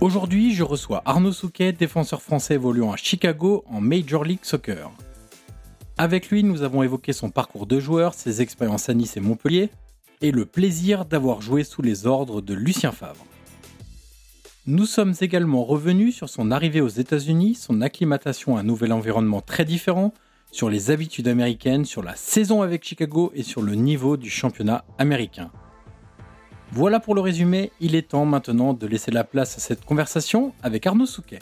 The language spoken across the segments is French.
Aujourd'hui, je reçois Arnaud Souquet, défenseur français évoluant à Chicago en Major League Soccer. Avec lui, nous avons évoqué son parcours de joueur, ses expériences à Nice et Montpellier, et le plaisir d'avoir joué sous les ordres de Lucien Favre. Nous sommes également revenus sur son arrivée aux États-Unis, son acclimatation à un nouvel environnement très différent, sur les habitudes américaines, sur la saison avec Chicago et sur le niveau du championnat américain. Voilà pour le résumé, il est temps maintenant de laisser la place à cette conversation avec Arnaud Souquet.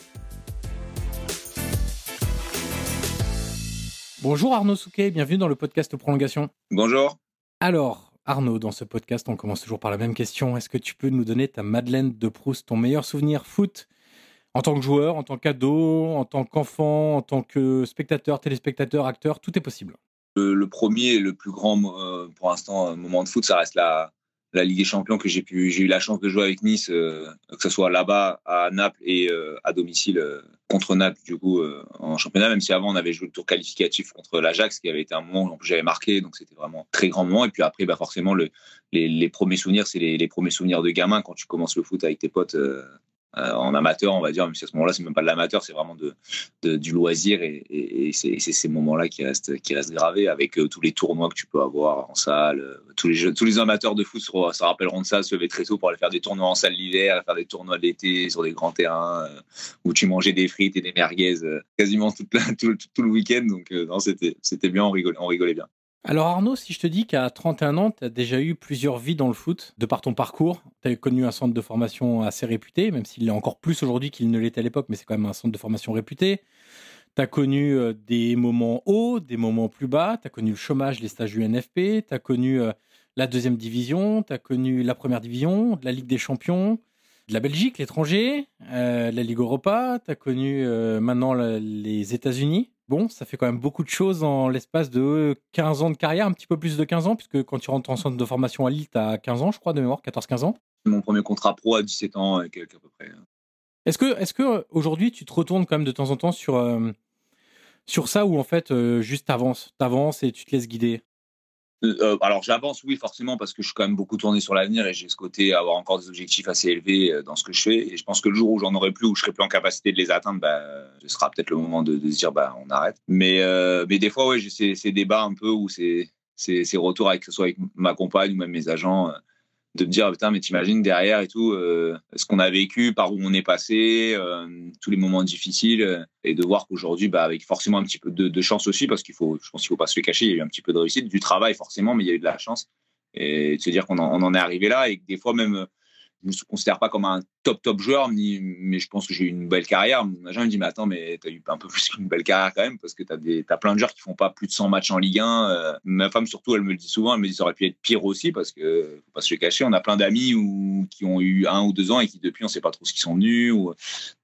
Bonjour Arnaud Souquet, bienvenue dans le podcast Prolongation. Bonjour. Alors, Arnaud, dans ce podcast, on commence toujours par la même question. Est-ce que tu peux nous donner ta Madeleine de Proust, ton meilleur souvenir foot en tant que joueur, en tant qu'ado, en tant qu'enfant, en tant que spectateur, téléspectateur, acteur, tout est possible. Le, premier, le plus grand euh, pour l'instant moment de foot, ça reste la, la Ligue des Champions que j'ai pu, j'ai eu la chance de jouer avec Nice, euh, que ce soit là-bas à Naples et euh, à domicile euh, contre Naples du coup en championnat. Même si avant on avait joué le tour qualificatif contre l'Ajax, qui avait été un moment où j'avais marqué, donc c'était vraiment un très grand moment. Et puis après, bah forcément le, les, premiers souvenirs, c'est les, les, premiers souvenirs de gamin quand tu commences le foot avec tes potes en amateur, on va dire, même si à ce moment-là, c'est même pas de l'amateur, c'est vraiment de, du loisir et, c'est ces moments-là qui restent, qui restent gravés avec euh, tous les tournois que tu peux avoir en salle. Euh, tous les, tous les amateurs de foot se, rappelleront de ça, se lever très tôt pour aller faire des tournois en salle l'hiver, faire des tournois l'été sur des grands terrains où tu mangeais des frites et des merguez quasiment tout, tout, le week-end. Donc, non, c'était bien, on rigolait bien. Alors Arnaud, si je te dis qu'à 31 ans, tu as déjà eu plusieurs vies dans le foot, de par ton parcours, tu as connu un centre de formation assez réputé, même s'il l'est encore plus aujourd'hui qu'il ne l'était à l'époque, mais c'est quand même un centre de formation réputé. Tu as connu euh, des moments hauts, des moments plus bas, tu as connu le chômage, les stages UNFP, tu as connu euh, la deuxième division, tu as connu la première division, la Ligue des Champions, la Belgique, l'étranger, euh, la Ligue Europa, tu as connu maintenant les États-Unis. Bon, ça fait quand même beaucoup de choses en l'espace de 15 ans de carrière, un petit peu plus de 15 ans, puisque quand tu rentres en centre de formation à Lille, tu as 15 ans, je crois, de mémoire, 14-15 ans. Mon premier contrat pro à 17 ans, à peu près. Est-ce que, que aujourd'hui, tu te retournes quand même de temps en temps sur, euh, sur ça, ou en fait, euh, juste t'avances, t'avances et tu te laisses guider? Euh, alors j'avance, oui, forcément, parce que je suis quand même beaucoup tourné sur l'avenir et j'ai ce côté à avoir encore des objectifs assez élevés euh, dans ce que je fais. Et je pense que le jour où j'en aurai plus, où je serai plus en capacité de les atteindre, bah, ce sera peut-être le moment de, se dire, bah, on arrête. Mais, euh, mais des fois, ouais, j'ai ces, ces, débats un peu où c'est ces retours avec que ce soit avec ma compagne ou même mes agents de me dire putain mais t'imagines derrière et tout euh, ce qu'on a vécu par où on est passé euh, tous les moments difficiles euh, et de voir qu'aujourd'hui bah avec forcément un petit peu de, chance aussi parce qu'il faut je pense qu'il faut pas se le cacher il y a eu un petit peu de réussite du travail forcément mais il y a eu de la chance et de se dire qu'on en, en est arrivé là et que des fois même je me considère pas comme un top top joueur, mais je pense que j'ai eu une belle carrière. Mon agent me dit mais attends, mais tu as eu un peu plus qu'une belle carrière quand même parce que tu as, as, plein de joueurs qui font pas plus de 100 matchs en Ligue 1. Euh, ma femme surtout, elle me le dit souvent, elle me dit ça aurait pu être pire aussi parce que faut pas se le cacher, on a plein d'amis qui ont eu un ou deux ans et qui depuis on sait pas trop ce qu'ils sont venus. Ou...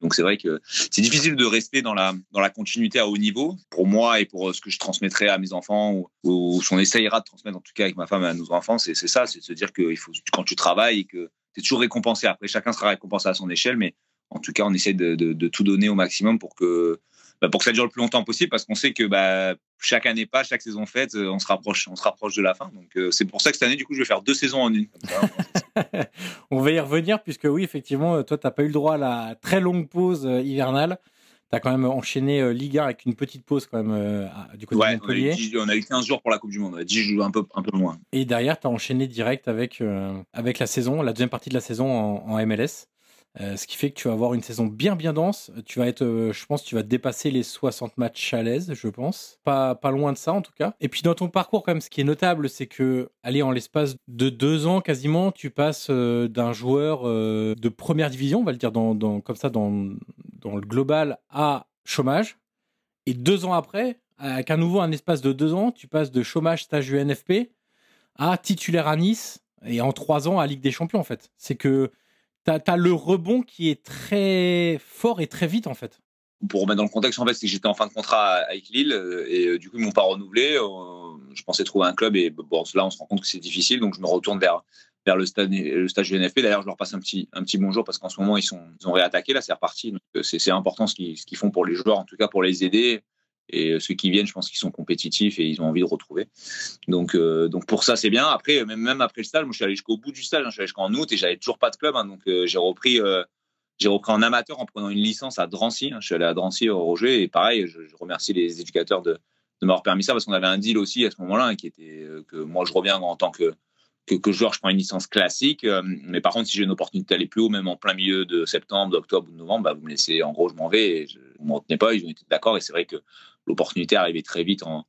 Donc c'est vrai que c'est difficile de rester dans la dans la continuité à haut niveau pour moi et pour ce que je transmettrai à mes enfants ou, ou ce qu'on essayera de transmettre en tout cas avec ma femme et à nos enfants, c'est ça, c'est se dire qu'il faut quand tu travailles et que es toujours récompensé. Après, chacun sera récompensé à son échelle, mais en tout cas, on essaie de, tout donner au maximum pour que, bah, pour que ça dure le plus longtemps possible, parce qu'on sait que bah, chaque année pas, chaque saison faite, on se rapproche, on se rapproche de la fin. Donc euh, c'est pour ça que cette année, du coup, je vais faire deux saisons en une. on va y revenir, puisque oui, effectivement, toi, tu n'as pas eu le droit à la très longue pause euh, hivernale tu as quand même enchaîné euh, Liga avec une petite pause quand même euh, du côté de Montpellier. On a, eu 15 jours pour la Coupe du Monde, 10 jours un peu, un peu moins. Et derrière, tu as enchaîné direct avec, euh, avec la saison, la deuxième partie de la saison en MLS. Euh, ce qui fait que tu vas avoir une saison bien bien dense. Tu vas être, euh, je pense, tu vas dépasser les 60 matchs à l'aise, je pense. Pas, pas loin de ça en tout cas. Et puis dans ton parcours, quand même, ce qui est notable, c'est que, allez, en l'espace de deux ans quasiment, tu passes euh, d'un joueur de première division, on va le dire comme ça, dans, dans le global, à chômage. Et deux ans après, avec un nouveau un espace de deux ans, tu passes de chômage stage UNFP à titulaire à Nice et en trois ans à Ligue des Champions en fait. C'est que tu as, le rebond qui est très fort et très vite en fait. Pour remettre dans le contexte, en fait, c'est que j'étais en fin de contrat avec Lille euh, et euh, du coup ils m'ont pas renouvelé. Euh, je pensais trouver un club et là on se rend compte que c'est difficile, donc je me retourne vers vers le stade le stage du NFP. D'ailleurs, je leur passe un petit un petit bonjour parce qu'en ce moment ils sont ils ont réattaqué là, c'est reparti. c'est important ce qu'ils ce qu'ils font pour les joueurs, en tout cas pour les aider. Et ceux qui viennent, je pense qu'ils sont compétitifs et ils ont envie de retrouver. Donc, euh, donc pour ça, c'est bien. Après, même, même après le stage, moi, je suis allé jusqu'au bout du stage. Hein. je suis allé jusqu'en août et j'avais toujours pas de club. Hein. donc, euh, j'ai repris, euh, repris en amateur en prenant une licence à Drancy. Hein. je suis allé à Drancy au Roger et pareil, je, remercie les éducateurs de, de m'avoir permis ça parce qu'on avait un deal aussi à ce moment-là qui était que moi, je reviens en tant que que, joueur, je prends une licence classique. mais par contre, si j'ai une opportunité d'aller plus haut, même en plein milieu de septembre, d'octobre ou de novembre, bah, vous me laissez. En gros, je m'en vais. Et je, vous m'en retenez pas. Ils ont été d'accord. Et c'est vrai que l'opportunité arrivait très vite en,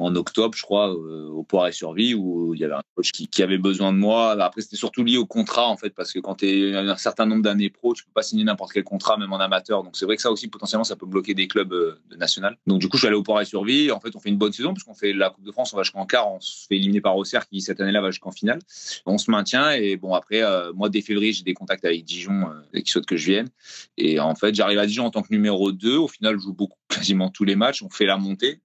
en octobre, je crois, euh, au Poire et Survie, où il y avait un coach qui, avait besoin de moi. Après, c'était surtout lié au contrat, en fait, parce que quand tu es un certain nombre d'années pro, tu peux pas signer n'importe quel contrat, même en amateur. Donc, c'est vrai que ça aussi, potentiellement, ça peut bloquer des clubs euh, de national. Donc, du coup, je suis allé au Poire et Survie. En fait, on fait une bonne saison, parce qu'on fait la Coupe de France, on va jusqu'en quart, on se fait éliminer par Auxerre, qui cette année-là va jusqu'en finale. On se maintient, et bon, après, euh, moi, dès février, j'ai des contacts avec Dijon, et qui souhaitent que je vienne. Et en fait, j'arrive à Dijon en tant que numéro 2. Au final, je joue beaucoup, quasiment tous les matchs. On fait la montée.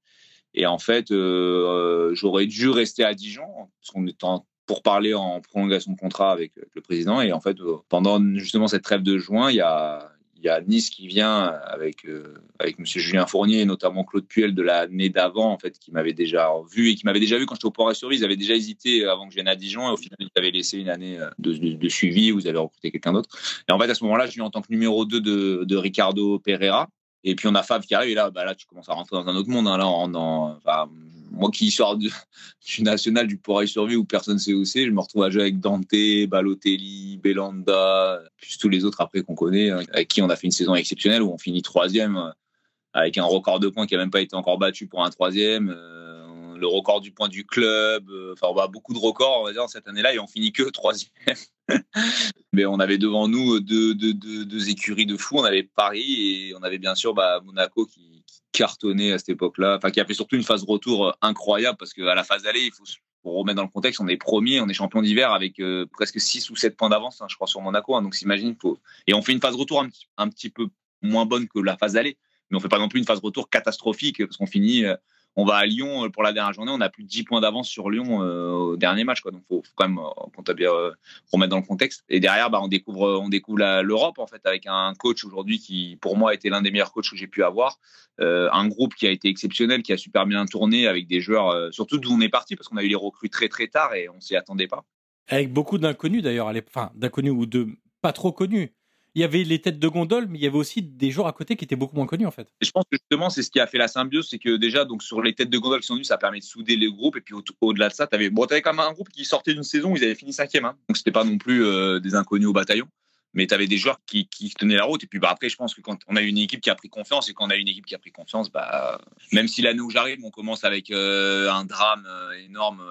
Et en fait, euh, j'aurais dû rester à Dijon, parce qu'on est pour parler en prolongation de contrat avec, le président. Et en fait, euh, pendant justement cette trêve de juin, il y a, Nice qui vient avec, euh, M. Julien Fournier et notamment Claude Puel de l'année d'avant, en fait, qui m'avait déjà vu et qui m'avait déjà vu quand j'étais au port et survie. Ils avaient déjà hésité avant que je vienne à Dijon et au final, ils avaient laissé une année de, suivi où ils avaient recruté quelqu'un d'autre. Et en fait, à ce moment-là, je viens en tant que numéro 2 de, de Ricardo Pereira. Et puis on a Fab qui arrive et là, bah là tu commences à rentrer dans un autre monde. Hein. Là, moi qui sors du, national du Poirier Survie où personne sait où c'est, je me retrouve à jouer avec Dante, Balotelli, Belanda, puis tous les autres après qu'on connaît, hein, avec qui on a fait une saison exceptionnelle où on finit troisième euh, avec un record de points qui a même pas été encore battu pour un troisième. Euh, le record du point du club, euh, enfin a beaucoup de records on va dire cette année-là et on finit que troisième. Mais on avait devant nous deux, écuries de fou. On avait Paris et on avait bien sûr bah, Monaco qui, cartonnait à cette époque-là. Enfin, qui a fait surtout une phase retour incroyable parce qu'à la phase aller, il faut pour remettre dans le contexte, on est premier, on est champion d'hiver avec euh, presque 6 ou 7 points d'avance, hein, je crois, sur Monaco. Hein. donc, s'imagine, et on fait une phase retour un petit, peu moins bonne que la phase aller, mais on fait pas non plus une phase retour catastrophique parce qu'on finit euh, on va à Lyon euh, pour la dernière journée, on a plus de 10 points d'avance sur Lyon euh, au dernier match. Quoi. Donc, faut, faut quand même euh, bien remettre dans le contexte. Et derrière, bah, on découvre, on découvre l'Europe en fait avec un coach aujourd'hui qui, pour moi, était l'un des meilleurs coachs que j'ai pu avoir. un groupe qui a été exceptionnel, qui a super bien tourné avec des joueurs, surtout d'où on est parti parce qu'on a eu les recrues très très tard et on s'y attendait pas. Avec beaucoup d'inconnus d'ailleurs, enfin d'inconnus ou de pas trop connus il y avait les têtes de gondole, mais il y avait aussi des joueurs à côté qui étaient beaucoup moins connus en fait. je pense que justement, c'est ce qui a fait la symbiose, c'est que déjà, donc sur les têtes de gondole qui sont venues, ça permet de souder les groupes. Et puis au-delà de ça, tu avais, bon, avais quand même un groupe qui sortait d'une saison où ils avaient fini cinquième. Hein. Donc c'était pas non plus euh, des inconnus au bataillon. Mais tu avais des joueurs qui, tenaient la route. Et puis bah, après, je pense que quand on a une équipe qui a pris confiance et quand on a une équipe qui a pris confiance, bah, même si l'année où j'arrive, on commence avec euh, un drame euh, énorme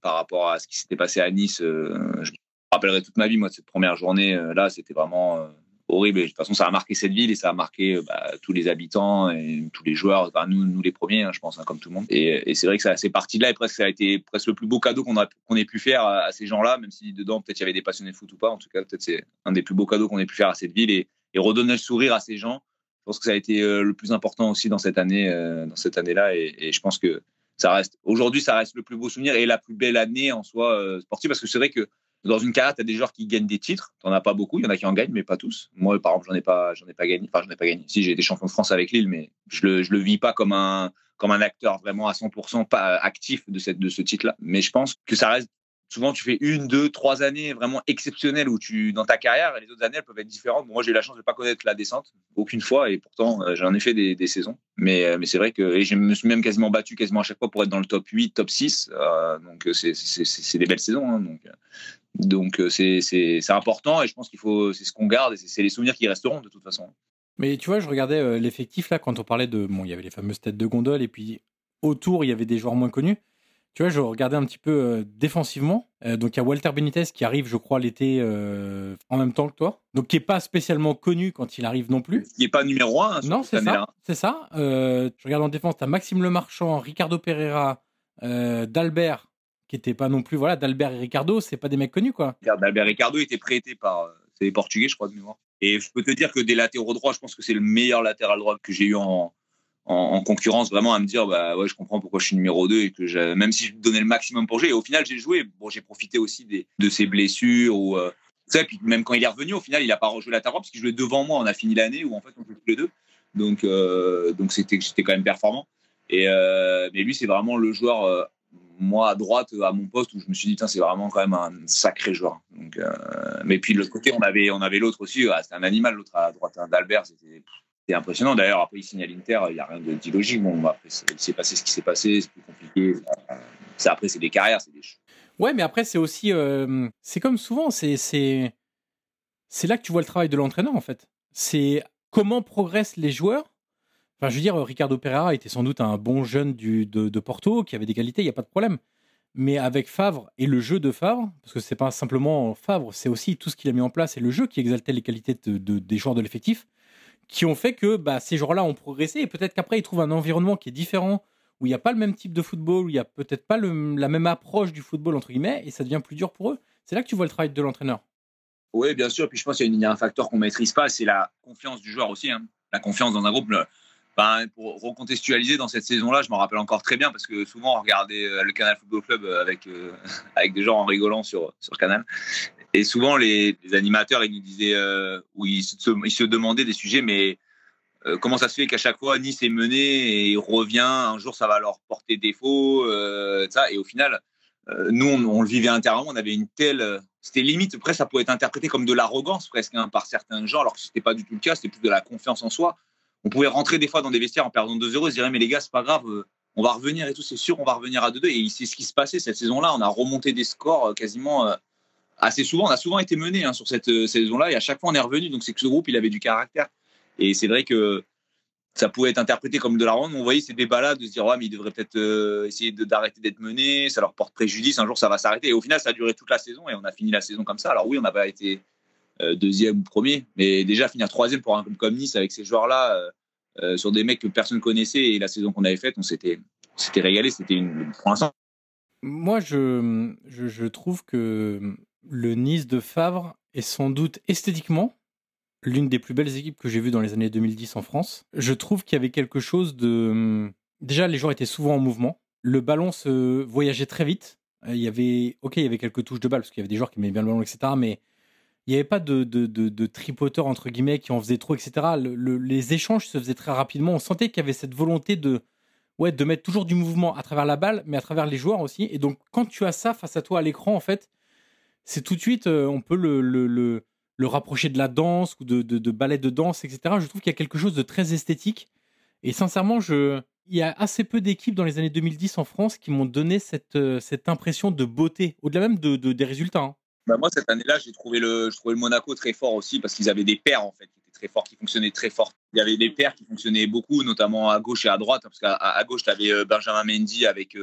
par rapport à ce qui s'était passé à Nice, je rappellerai toute ma vie, moi, de cette première journée. là, c'était vraiment horrible. de toute façon, ça a marqué cette ville et ça a marqué bah, tous les habitants et tous les joueurs. nous, nous les premiers, hein, je pense, hein, comme tout le monde. Et, c'est vrai que ça, c'est parti de là et presque ça a été presque le plus beau cadeau qu'on ait pu faire à, ces gens-là, même si dedans peut-être il y avait des passionnés de foot ou pas. En tout cas, peut-être c'est un des plus beaux cadeaux qu'on ait pu faire à cette ville et, redonner le sourire à ces gens. Je pense que ça a été euh, le plus important aussi dans cette euh, année-là. Et, je pense que ça reste aujourd'hui, ça reste le plus beau souvenir et la plus belle année en soi euh, sportive parce que c'est vrai que dans une carrière, tu as des joueurs qui gagnent des titres. Tu n'en as pas beaucoup. Il y en a qui en gagnent, mais pas tous. Moi, par exemple, j'en ai pas, j'en ai pas gagné. Enfin, j'en ai pas gagné. Si j'ai été champion de France avec Lille, mais je le, je le vis pas comme un, comme un acteur vraiment à 100% pas actif de cette, de ce titre-là. Mais je pense que ça reste souvent tu fais une, deux, trois années vraiment exceptionnelles où tu dans ta carrière et les autres années elles peuvent être différentes. moi j'ai eu la chance de ne pas connaître la descente aucune fois et pourtant euh, j'en ai fait des, des saisons. Mais, euh, mais c'est vrai que et je me suis même quasiment battu quasiment à chaque fois pour être dans le top 8, top 6. Euh, donc c'est des belles saisons. Hein, donc donc c'est important et je pense qu'il faut c'est ce qu'on garde et c'est les souvenirs qui resteront de toute façon. Mais tu vois, je regardais l'effectif là quand on parlait de bon, il y avait les fameuses têtes de gondole et puis autour il y avait des joueurs moins connus. Tu vois, je regardais un petit peu euh, défensivement. Euh, donc, il y a Walter Benitez qui arrive, je crois, l'été euh, en même temps que toi. Donc, qui n'est pas spécialement connu quand il arrive non plus. Il n'est pas numéro un. Hein, non, c'est ça. C'est ça. je regarde en défense, tu as Maxime Lemarchand, Ricardo Pereira, Dalbert, qui n'était pas non plus. Voilà, Dalbert et Ricardo, c'est pas des mecs connus, quoi. Dalbert et Ricardo étaient prêtés par. c'est les Portugais, je crois, de mémoire. Et je peux te dire que des latéraux droits, je pense que c'est le meilleur latéral droit que j'ai eu en, en, concurrence vraiment à me dire bah ouais je comprends pourquoi je suis numéro 2 et que même si je donnais le maximum pour jouer. Et au final j'ai joué. Bon j'ai profité aussi des, de ses blessures ou euh, ça. Puis même quand il est revenu au final il a pas rejoué la terre parce qu'il jouait devant moi. On a fini l'année où en fait on jouait tous les deux. Donc euh, donc c'était j'étais quand même performant. Et euh, mais lui c'est vraiment le joueur euh, moi à droite à mon poste où je me suis dit c'est vraiment quand même un sacré joueur. Donc mais puis de l'autre côté on avait on avait l'autre aussi. Ah, c'était un animal l'autre à droite hein, d'Albert c'était c'est impressionnant. D'ailleurs, après, il signe à l'Inter, il n'y a rien d'illogique. Bon, après, il s'est passé ce qui s'est passé, c'est plus compliqué. Ça, après, c'est des carrières, c'est des Ouais, mais après, c'est aussi. Euh, c'est comme souvent, c'est, là que tu vois le travail de l'entraîneur, en fait. C'est comment progressent les joueurs. Enfin, je veux dire, Ricardo Pereira était sans doute un bon jeune du, de, Porto, qui avait des qualités, il n'y a pas de problème. Mais avec Favre et le jeu de Favre, parce que c'est pas simplement Favre, c'est aussi tout ce qu'il a mis en place et le jeu qui exaltait les qualités de, des joueurs de l'effectif qui ont fait que bah, ces joueurs-là ont progressé et peut-être qu'après ils trouvent un environnement qui est différent, où il n'y a pas le même type de football, où il n'y a peut-être pas la même approche du football, entre guillemets, et ça devient plus dur pour eux. C'est là que tu vois le travail de l'entraîneur. Oui, bien sûr. Puis je pense qu'il y, a un facteur qu'on ne maîtrise pas, c'est la confiance du joueur aussi. Hein. La confiance dans un groupe. Ben, pour recontextualiser dans cette saison-là, je m'en rappelle encore très bien parce que souvent on regardait euh, le Canal Football Club avec, euh, avec des gens en rigolant sur, sur Canal. Et souvent, les, animateurs, ils nous disaient, euh, ou ils se, demandaient des sujets, mais euh, comment ça se fait qu'à chaque fois, Nice est mené et revient, un jour, ça va leur porter défaut, euh, ça. Et au final, euh, nous, on, le vivait intérieurement, on avait une telle. C'était limite, presque, ça pouvait être interprété comme de l'arrogance, presque, hein, par certains gens, alors que ce n'était pas du tout le cas, c'était plus de la confiance en soi. On pouvait rentrer des fois dans des vestiaires en perdant 2-0 et se dire, mais les gars, c'est pas grave, on va revenir et tout, c'est sûr, on va revenir à 2-2. Et c'est ce qui se passait cette saison-là, on a remonté des scores quasiment assez souvent. On a souvent été mené hein, sur cette euh, saison-là et à chaque fois on est revenu. Donc c'est que ce groupe, il avait du caractère. Et c'est vrai que ça pouvait être interprété comme de la ronde. On voyait ces débats-là de se dire, ouais, mais ils devraient peut-être euh, essayer d'arrêter d'être menés, ça leur porte préjudice, un jour ça va s'arrêter. Et au final, ça a duré toute la saison et on a fini la saison comme ça. Alors oui, on n'a pas été euh, deuxième ou premier, mais déjà finir troisième pour un club comme Nice avec ces joueurs-là, sur des mecs que personne connaissait et la saison qu'on avait faite, on s'était régalé. C'était une. Pour l'instant. Moi, je, je trouve que le Nice de Favre est sans doute esthétiquement l'une des plus belles équipes que j'ai vues dans les années 2010 en France. Je trouve qu'il y avait quelque chose de... Hum, déjà, les joueurs étaient souvent en mouvement. Le ballon se voyageait très vite. Euh, il y avait, ok, il y avait quelques touches de balle parce qu'il y avait des joueurs qui aimaient bien le ballon, etc. Mais il n'y avait pas de, de, de, tripoteur entre guillemets qui en faisait trop, etc. les échanges se faisaient très rapidement. On sentait qu'il y avait cette volonté de, ouais, de mettre toujours du mouvement à travers la balle, mais à travers les joueurs aussi. Et donc, quand tu as ça face à toi à l'écran, en fait, c'est tout de suite, euh, on peut le, le, le, rapprocher de la danse ou de, de, de, ballet de danse, etc. Je trouve qu'il y a quelque chose de très esthétique. Et sincèrement, je, il y a assez peu d'équipes dans les années 2010 en France qui m'ont donné cette, euh, cette impression de beauté, au-delà même de, des résultats. Hein. Bah moi, cette année-là, j'ai trouvé le, je trouvais le Monaco très fort aussi parce qu'ils avaient des paires en fait qui étaient très forts, qui fonctionnaient très fort. Il y avait des paires qui fonctionnaient beaucoup, notamment à gauche et à droite, parce qu'à à gauche, tu avais euh, Benjamin Mendy avec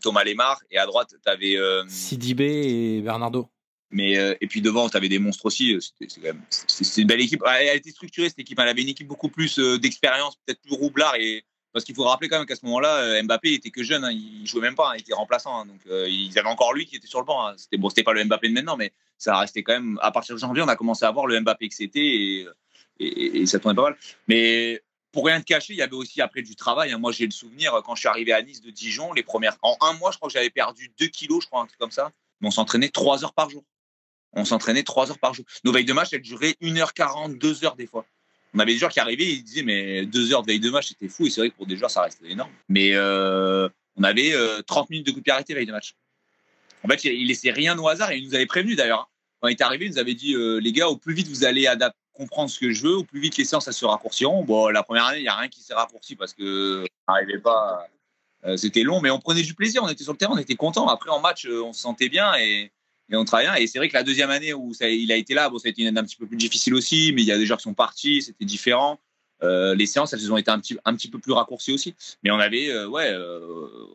Thomas Lemar et à droite, tu avais Sidibé et Bernardo. Mais, euh, et puis devant, tu avais des monstres aussi. C'était une belle équipe. Elle était structurée, cette équipe. Elle avait une équipe beaucoup plus d'expérience, peut-être plus roublard. Et, parce qu'il faut rappeler quand même qu'à ce moment-là, Mbappé était que jeune. Hein, il jouait même pas. Hein, il était remplaçant. Hein. donc, ils avaient encore lui qui était sur le banc. C'était bon, c'était pas le Mbappé de maintenant, mais ça restait quand même. À partir de janvier, on a commencé à voir le Mbappé que c'était. Et, ça tournait pas mal. Mais pour rien te cacher, il y avait aussi après du travail. Hein. Moi, j'ai le souvenir quand je suis arrivé à Nice de Dijon, les premières. En un mois, je crois que j'avais perdu 2 kilos, je crois, un truc comme ça. Mais on s'entraînait 3 heures par jour. On s'entraînait 3 heures par jour. Nos veilles de match, elles duraient 1h40, 2 h des fois. On avait des joueurs qui arrivaient, ils disaient, mais 2 heures de veille de match, c'était fou. Et c'est vrai que pour des joueurs, ça restait énorme. Mais euh, on avait 30 euh, minutes de coup de pied arrêté veille de match. En fait, il laissait rien au hasard et il nous avait prévenu d'ailleurs. Hein. Quand il est arrivé, il nous avait dit, euh, les gars, au plus vite vous allez comprendre ce que je veux, au plus vite les séances se raccourciront. Bon, la première année, il n'y a rien qui s'est raccourci parce que n'arrivait pas. Euh, c'était long, mais on prenait du plaisir. On était sur le terrain, on était content. Après, en match, on se sentait bien et, on travaillait. Et c'est vrai que la deuxième année où il a été là, bon, ça a été une année un petit peu plus difficile aussi, mais il y a des joueurs qui sont partis, c'était différent. Euh, les séances, elles ont été un petit, un petit peu plus raccourcies aussi. Mais on avait, ouais,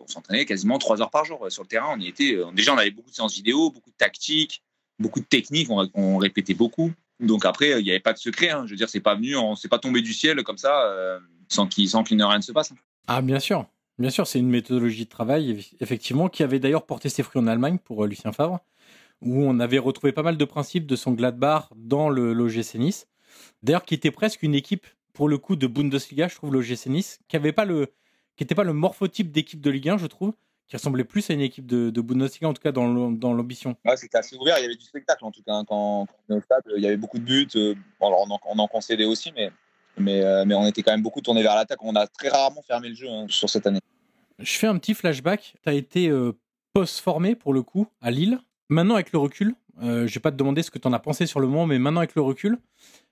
on s'entraînait quasiment trois heures par jour sur le terrain. On y était. déjà, on avait beaucoup de séances vidéo, beaucoup de tactiques, beaucoup de techniques. on répétait beaucoup. Donc après, il n'y avait pas de secret. Hein. Je veux dire, c'est pas venu, on s'est pas tombé du ciel comme ça, euh, sans qu'il sans ne rien ne se passe. Hein. Ah bien sûr, bien sûr, c'est une méthodologie de travail effectivement qui avait d'ailleurs porté ses fruits en Allemagne pour euh, Lucien Favre, où on avait retrouvé pas mal de principes de son Gladbach dans le l'OGC Nice. D'ailleurs, qui était presque une équipe pour le coup de Bundesliga, je trouve l'OGC Nice, qui avait pas le qui n'était pas le morphotype d'équipe de Ligue 1, je trouve, qui ressemblait plus à une équipe de, de Bundesliga, en tout cas dans l'ambition. Ouais, c'était assez ouvert, il y avait du spectacle en tout cas. Hein, quand, on était au stade, il y avait beaucoup de buts. Euh, alors on en, concédait aussi, mais, mais, euh, mais, on était quand même beaucoup tourné vers l'attaque. On a très rarement fermé le jeu hein, sur cette année. Je fais un petit flashback. Tu as été euh, post-formé pour le coup à Lille. Maintenant, avec le recul, je ne vais pas te demander ce que tu en as pensé sur le moment, mais maintenant, avec le recul,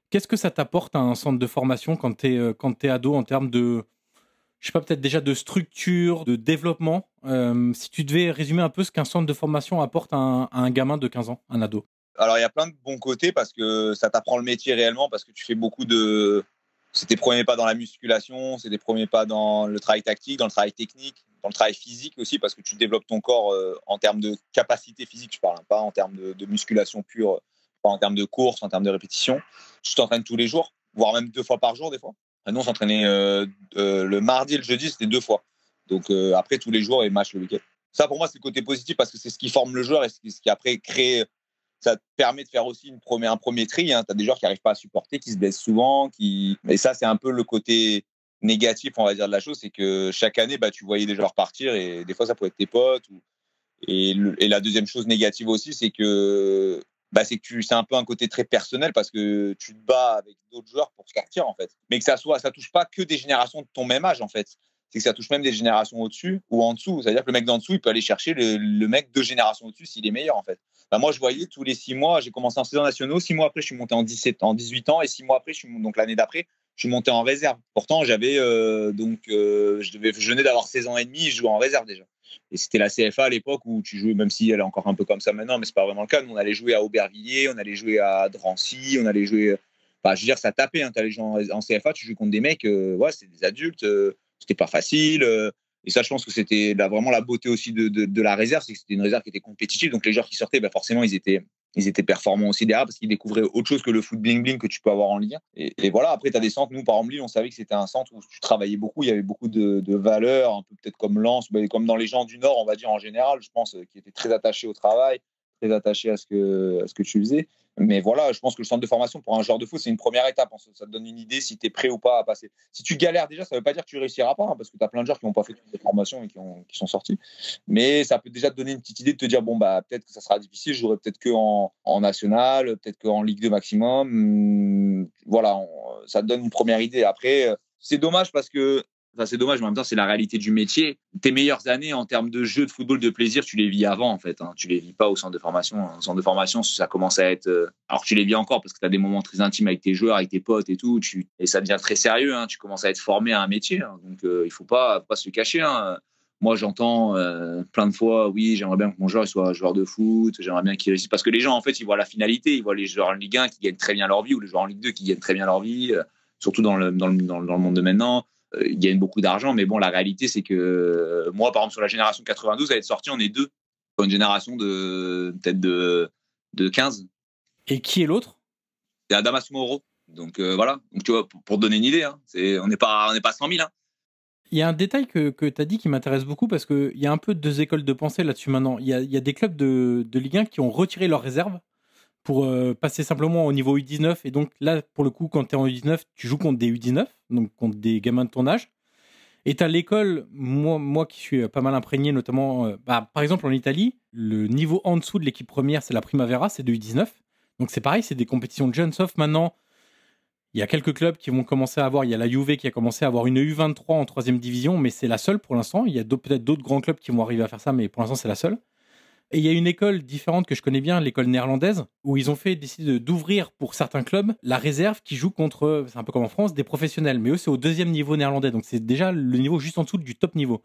qu'est-ce que ça t'apporte à un centre de formation quand tu es, es ado en termes de je sais pas, peut-être déjà de structure, de développement. Euh, si tu devais résumer un peu ce qu'un centre de formation apporte à un, gamin de 15 ans, un ado? Alors, il y a plein de bons côtés parce que ça t'apprend le métier réellement, parce que tu fais beaucoup de. C'est tes premiers pas dans la musculation, c'est tes premiers pas dans le travail tactique, dans le travail technique, dans le travail physique aussi, parce que tu développes ton corps euh, en termes de capacité physique, je parle, pas en termes de, musculation pure, pas en termes de course, en termes de répétition. Tu t'entraînes tous les jours, voire même deux fois par jour des fois. Nous, on s'entraînait euh, euh, le mardi et le jeudi, c'était deux fois. Donc après, tous les jours et match le week-end. Ça, pour moi, c'est le côté positif parce que c'est ce qui forme le joueur et ce qui, après crée. Ça te permet de faire aussi une un premier tri. Hein. Tu as des joueurs qui n'arrivent pas à supporter, qui se blessent souvent. Qui... Et ça, c'est un peu le côté négatif, on va dire, de la chose. C'est que chaque année, bah, tu voyais des joueurs partir et des fois, ça pouvait être tes potes. Et, la deuxième chose négative aussi, c'est que bah, c'est un peu un côté très personnel parce que tu te bats avec d'autres joueurs pour sortir en fait. Mais que ça soit, ça touche pas que des générations de ton même âge en fait. C'est que ça touche même des générations au-dessus ou en dessous. C'est-à-dire que le mec d'en dessous, il peut aller chercher le, mec deux générations au-dessus s'il est meilleur en fait. Bah, moi, je voyais tous les six mois, j'ai commencé en saison nationaux, six mois après, je suis monté en 17, en 18 ans et six mois après, je suis donc l'année d'après, je monté en réserve. Pourtant, j'avais euh, donc euh, je devais, je venais d'avoir 16 ans et demi, je jouais en réserve déjà. Et c'était la CFA à l'époque où tu jouais, même si elle est encore un peu comme ça maintenant, mais c'est pas vraiment le cas. Nous, on allait jouer à Aubervilliers, on allait jouer à Drancy, on allait jouer. Enfin, je veux dire, ça tapait. Hein. Tu allais jouer en, CFA, tu joues contre des mecs, euh, c'était des adultes, euh, c'était pas facile. Euh. et ça, je pense que c'était vraiment la beauté aussi de, de la réserve, c'est que c'était une réserve qui était compétitive. Donc les joueurs qui sortaient, bah forcément, ils étaient, ils étaient performants aussi derrière parce qu'ils découvraient autre chose que le foot bling bling que tu peux avoir en Ligue Et, voilà, après, tu as des centres. Nous, par exemple, on savait que c'était un centre où tu travaillais beaucoup. Il y avait beaucoup de, valeurs, un peu peut-être comme Lens, comme dans les gens du Nord, on va dire en général, je pense, qui étaient très attachés au travail, très attachés à ce que, à ce que tu faisais. Mais voilà, je pense que le centre de formation pour un joueur de foot, c'est une première étape. Ça te donne une idée si tu es prêt ou pas à passer. Si tu galères déjà, ça ne veut pas dire que tu réussiras pas, hein, parce que tu as plein de joueurs qui n'ont pas fait toutes les formations et qui, ont, qui, sont sortis. Mais ça peut déjà te donner une petite idée de te dire bon, bah, peut-être que ça sera difficile, je jouerai peut-être que en, national, peut-être qu'en Ligue 2 maximum. Voilà, ça te donne une première idée. Après, c'est dommage parce que c'est dommage, mais en même temps, c'est la réalité du métier. Tes meilleures années en termes de jeu de football de plaisir, tu les vis avant, en fait. Hein. Tu les vis pas au centre de formation. Au centre de formation, ça commence à être. Euh, alors, tu les vis encore parce que tu as des moments très intimes avec tes joueurs, avec tes potes et tout. Et ça devient très sérieux. Hein. Tu commences à être formé à un métier. Hein. Donc, euh, il faut pas, pas se le cacher. Moi, j'entends euh, plein de fois, oui, j'aimerais bien que mon joueur soit joueur de foot, j'aimerais bien qu'il réussisse. Parce que les gens, en fait, ils voient la finalité. Ils voient les joueurs en Ligue 1 qui gagnent très bien leur vie ou les joueurs en Ligue 2 qui gagnent très bien leur vie, surtout dans le, dans le, dans le monde de maintenant euh, ils gagnent beaucoup d'argent. Mais bon, la réalité, c'est que euh, moi, par exemple, sur la génération 92, à être sorti, on est deux. Une génération de peut-être de de 15. Et qui est l'autre? C'est Adamas Moro. Donc voilà, Donc, tu vois, pour, donner une idée, hein, on n'est pas, on pas 100 000. Hein. Il y a un détail que, que tu as dit qui m'intéresse beaucoup parce qu'il y a un peu deux écoles de pensée là-dessus maintenant. Il y a, y a, des clubs de, de Ligue 1 qui ont retiré leurs réserves pour euh, passer simplement au niveau U19. Et donc là, pour le coup, quand tu es en U19, tu joues contre des U19, donc contre des gamins de ton âge. Et as l'école, moi, moi qui suis pas mal imprégné, notamment, euh, bah, par exemple en Italie, le niveau en dessous de l'équipe première, c'est la Primavera, c'est de U19. Donc c'est pareil, c'est des compétitions de jeunes, sauf maintenant, il y a quelques clubs qui vont commencer à avoir, il y a la Juve qui a commencé à avoir une U23 en troisième division, mais c'est la seule pour l'instant. Il y a peut-être d'autres grands clubs qui vont arriver à faire ça, mais pour l'instant c'est la seule. Et il y a une école différente que je connais bien, l'école néerlandaise, où ils ont fait décider d'ouvrir pour certains clubs la réserve qui joue contre, c'est un peu comme en France, des professionnels. Mais eux, c'est au deuxième niveau néerlandais. Donc c'est déjà le niveau juste en dessous du top niveau.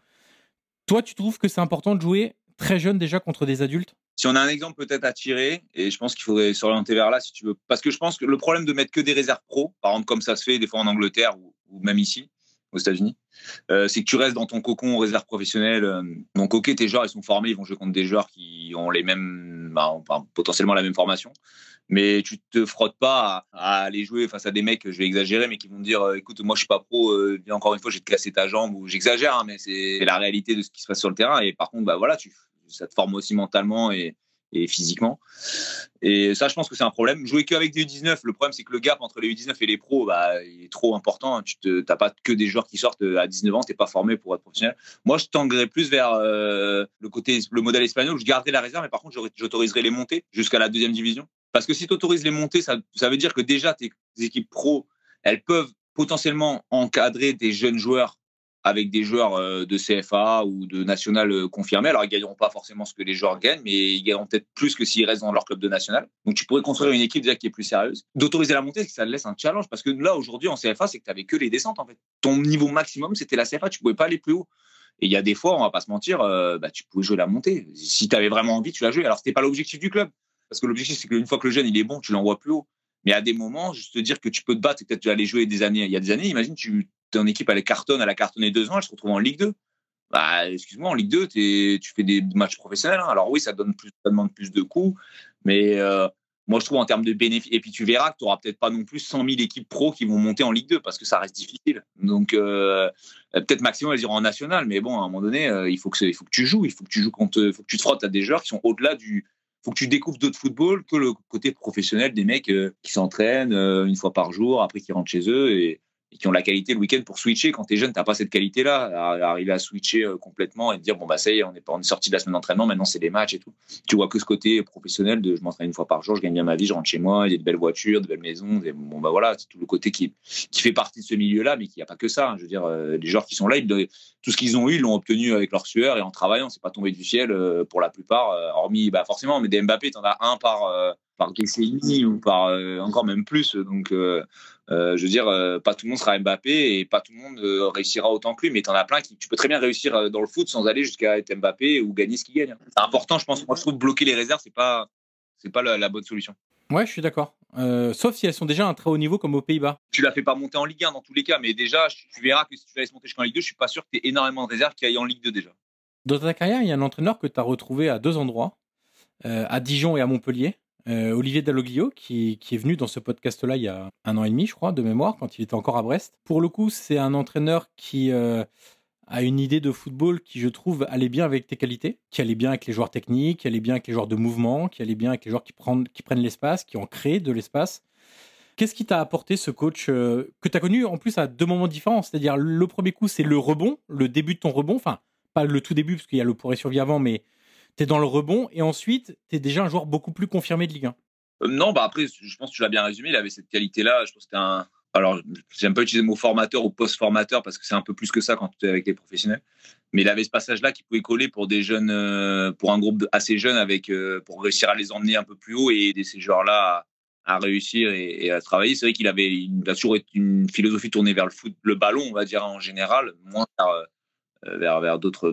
Toi, tu trouves que c'est important de jouer très jeune déjà contre des adultes? Si on a un exemple peut-être à tirer, et je pense qu'il faudrait s'orienter vers là si tu veux. Parce que je pense que le problème de mettre que des réserves pro, par exemple comme ça se fait des fois en Angleterre ou même ici, aux États-Unis, euh, c'est que tu restes dans ton cocon réserve professionnelle. Euh, donc, ok, tes joueurs, ils sont formés, ils vont jouer contre des joueurs qui ont les mêmes, bah, potentiellement la même formation. Mais tu te frottes pas à, aller jouer face à des mecs, je vais exagérer, mais qui vont te dire, euh, écoute, moi, je suis pas pro, encore une fois, j'ai te cassé ta jambe, ou j'exagère, hein, mais c'est la réalité de ce qui se passe sur le terrain. Et par contre, bah voilà, tu, ça te forme aussi mentalement et, et physiquement. Et ça, je pense que c'est un problème. Jouer qu'avec des U19, le problème, c'est que le gap entre les U19 et les pros, bah, il est trop important. Tu n'as pas que des joueurs qui sortent à 19 ans, tu n'es pas formé pour être professionnel. Moi, je tendrais plus vers euh, le côté, le modèle espagnol. Je garderais la réserve, mais par contre, j'autoriserais les montées jusqu'à la deuxième division. Parce que si tu autorises les montées, ça, ça veut dire que déjà, tes équipes pro, elles peuvent potentiellement encadrer des jeunes joueurs avec des joueurs euh, de CFA ou de national euh, confirmés. Alors, ils gagneront pas forcément ce que les joueurs gagnent, mais ils gagneront peut-être plus que s'ils restent dans leur club de national. Donc, tu pourrais construire une équipe déjà qui est plus sérieuse. D'autoriser la montée, ça laisse un challenge parce que là, aujourd'hui, en CFA, c'est que tu n'avais que les descentes, en fait. Ton niveau maximum, c'était la CFA. Tu pouvais pas aller plus haut. Et il y a des fois, on va pas se mentir, euh, bah, tu pouvais jouer la montée. Si tu avais vraiment envie, tu l'as joué. Alors, c'était pas l'objectif du club. Parce que l'objectif, c'est qu'une fois que le jeune, il est bon, tu l'envoies plus haut. Mais à des moments, juste te dire que tu peux te battre peut-être tu vas aller jouer des années. Il y a des années, imagine, tu ton équipe elle cartonne, elle a cartonné deux ans, elle se retrouve en Ligue 2. Bah, excuse-moi, en Ligue 2, tu fais des matchs professionnels. Hein. Alors oui, ça, demande plus de coûts, mais euh, moi je trouve en termes de bénéfices, et puis tu verras que tu n'auras peut-être pas non plus 100 000 équipes pro qui vont monter en Ligue 2 parce que ça reste difficile. Donc euh, peut-être maximum elles iront en national, mais bon, à un moment donné, euh, il, faut que il tu joues, il faut que tu joues contre, il faut que tu te frottes à des joueurs qui sont au-delà du, faut que tu découvres d'autres football que le côté professionnel des mecs qui s'entraînent une fois par jour, après qui rentrent chez eux et, et qui ont la qualité le week-end pour switcher. Quand tu es jeune, tu pas cette qualité-là, arriver à switcher euh, complètement et te dire bon bah ça y est, on est, on sorti de la semaine d'entraînement, maintenant c'est des matchs et tout. Tu vois que ce côté professionnel de je m'entraîne une fois par jour, je gagne bien ma vie, je rentre chez moi, il y a de belles voitures, de belles maisons, bon bah voilà, c'est tout le côté qui qui fait partie de ce milieu-là, mais qui n'y a pas que ça. Hein. Je veux dire, euh, les joueurs qui sont là, ils, tout ce qu'ils ont eu, ils l'ont obtenu avec leur sueur et en travaillant. C'est pas tombé du ciel euh, pour la plupart, hormis bah forcément, mais des Mbappé, en as un par par GCI ou par encore même plus. Donc euh, je veux dire, euh, pas tout le monde sera Mbappé et pas tout le monde euh, réussira autant que lui, mais tu en as plein qui. Tu peux très bien réussir dans le foot sans aller jusqu'à être Mbappé ou gagner ce qu'il gagne. C'est important, je pense. Moi, je trouve bloquer les réserves, c'est pas, c'est pas la, bonne solution. Ouais, je suis d'accord. sauf si elles sont déjà à un très haut niveau comme aux Pays-Bas. Tu la fais pas monter en Ligue 1 dans tous les cas, mais déjà, tu verras que si tu la laisses monter jusqu'en Ligue 2, je suis pas sûr que tu aies énormément de réserves qui aillent en Ligue 2 déjà. Dans ta carrière, il y a un entraîneur que tu as retrouvé à deux endroits, à Dijon et à Montpellier. Euh, Olivier Dalloglio, qui, est venu dans ce podcast-là il y a un an et demi, je crois, de mémoire, quand il était encore à Brest. Pour le coup, c'est un entraîneur qui euh, a une idée de football qui, je trouve, allait bien avec tes qualités, qui allait bien avec les joueurs techniques, qui allait bien avec les joueurs de mouvement, qui allait bien avec les joueurs qui prennent, l'espace, qui ont créé de l'espace. Qu'est-ce qui t'a apporté ce coach euh, que tu as connu en plus à deux moments différents? C'est-à-dire, le premier coup, c'est le rebond, le début de ton rebond, enfin, pas le tout début, parce qu'il y a le pour et survie avant, mais tu dans le rebond et ensuite tu es déjà un joueur beaucoup plus confirmé de Ligue 1. Euh, non, bah après, je pense que tu l'as bien résumé. Il avait cette qualité-là. Je pense que c'était un. Alors, j'aime pas utiliser le mot formateur ou post-formateur parce que c'est un peu plus que ça quand tu es avec les professionnels. Mais il avait ce passage-là qui pouvait coller pour des jeunes, euh, pour un groupe assez jeune, avec euh, pour réussir à les emmener un peu plus haut et aider ces joueurs-là à, réussir et, à travailler. C'est vrai qu'il avait il a toujours une philosophie tournée vers le foot, le ballon, on va dire en général, moins euh, vers, vers d'autres,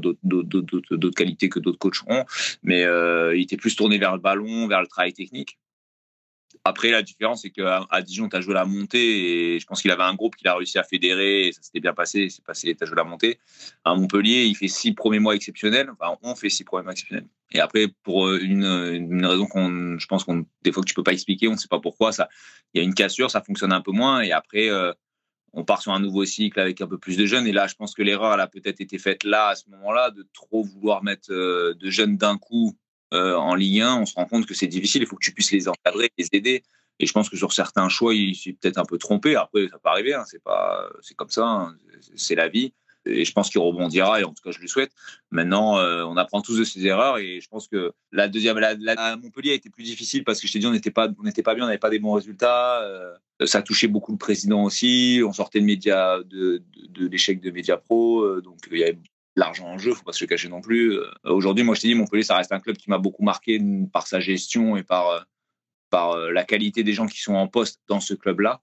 qualités que d'autres coachs ont. Mais euh, il était plus tourné vers le ballon, vers le travail technique. Après, la différence, c'est qu'à à Dijon, tu as joué la montée et je pense qu'il avait un groupe qu'il a réussi à fédérer et ça s'était bien passé. C'est passé, tu as joué la montée. À Montpellier, il fait six premiers mois exceptionnels. On fait six premiers mois exceptionnels. Et après, pour une, une raison qu'on, je pense qu'on, des fois que tu peux pas expliquer, on ne sait pas pourquoi, il y a une cassure, ça fonctionne un peu moins. Et après, euh, on part sur un nouveau cycle avec un peu plus de jeunes. Et là, je pense que l'erreur, elle a peut-être été faite là, à ce moment-là, de trop vouloir mettre euh, de jeunes d'un coup euh, en Ligue 1, on se rend compte que c'est difficile. Il faut que tu puisses les encadrer, les aider. Et je pense que sur certains choix, il s'est peut-être un peu trompé. Après, ça peut arriver. Hein. C'est pas, c'est comme ça. Hein. C'est la vie. Et je pense qu'il rebondira. Et en tout cas, je lui souhaite. Maintenant, euh, on apprend tous de ses erreurs. Et je pense que la deuxième, la, Montpellier a été plus difficile parce que je t'ai dit, on n'était pas, on n'était pas bien, on n'avait pas des bons résultats. Euh, ça touchait beaucoup le président aussi. On sortait de médias, de, l'échec de Média Pro. donc, il y avait l'argent en jeu, faut pas se le cacher non plus. Euh, aujourd'hui, moi, je t'ai dit, Montpellier, ça reste un club qui m'a beaucoup marqué par sa gestion et par, euh, par euh, la qualité des gens qui sont en poste dans ce club-là.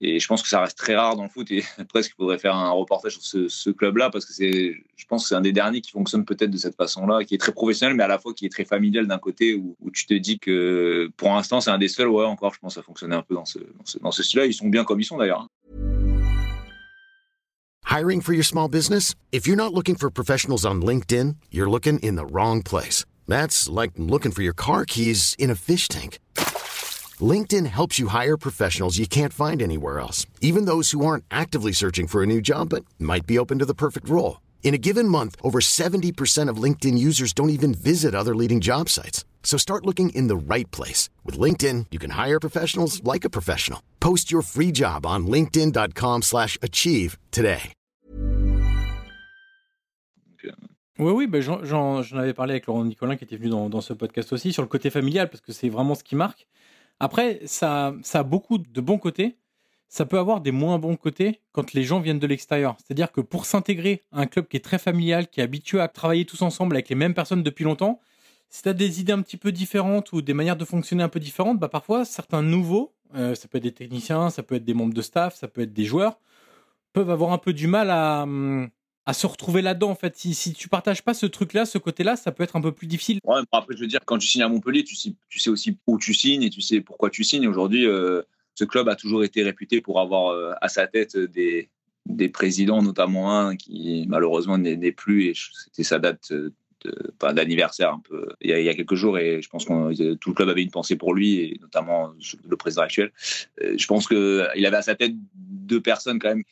Et je pense que ça reste très rare dans le foot et presque il faudrait faire un reportage sur ce, club-là parce que c'est, je pense que c'est un des derniers qui fonctionne peut-être de cette façon-là, qui est très professionnel, mais à la fois qui est très familial d'un côté où, tu te dis que pour l'instant c'est un des seuls, ouais, encore, je pense que ça fonctionnait un peu dans ce, dans ce, dans ce style-là. Ils sont bien comme ils sont d'ailleurs. Hiring for your small business? If you're not looking for professionals on LinkedIn, you're looking in the wrong place. That's like looking for your car keys in a fish tank. LinkedIn helps you hire professionals you can't find anywhere else, even those who aren't actively searching for a new job but might be open to the perfect role. In a given month, over 70% of LinkedIn users don't even visit other leading job sites. So start looking in the right place. With LinkedIn, you can hire professionals like a professional. Post your free job on linkedin.com slash achieve today. Oui, oui, ben j'en avais parlé avec Laurent Nicolin qui était venu dans, dans, ce podcast aussi sur le côté familial parce que c'est vraiment ce qui marque. Après, ça, a beaucoup de bons côtés. Ça peut avoir des moins bons côtés quand les gens viennent de l'extérieur. C'est-à-dire que pour s'intégrer à un club qui est très familial, qui est habitué à travailler tous ensemble avec les mêmes personnes depuis longtemps, si tu as des idées un petit peu différentes ou des manières de fonctionner un peu différentes, bah parfois certains nouveaux, euh, ça peut être des techniciens, ça peut être des membres de staff, ça peut être des joueurs, peuvent avoir un peu du mal à, hum, à se retrouver là-dedans en fait. Si, si tu partages pas ce truc-là, ce côté-là, ça peut être un peu plus difficile. Ouais, après je veux dire, quand tu signes à Montpellier, tu sais, aussi où tu signes et tu sais pourquoi tu signes. Aujourd'hui, euh, ce club a toujours été réputé pour avoir euh, à sa tête des, des présidents, notamment un qui malheureusement n'est plus et c'était sa date d'anniversaire un peu il y, a, il y, a, quelques jours et je pense que tout le club avait une pensée pour lui et notamment le président actuel. Euh, je pense qu'il avait à sa tête deux personnes quand même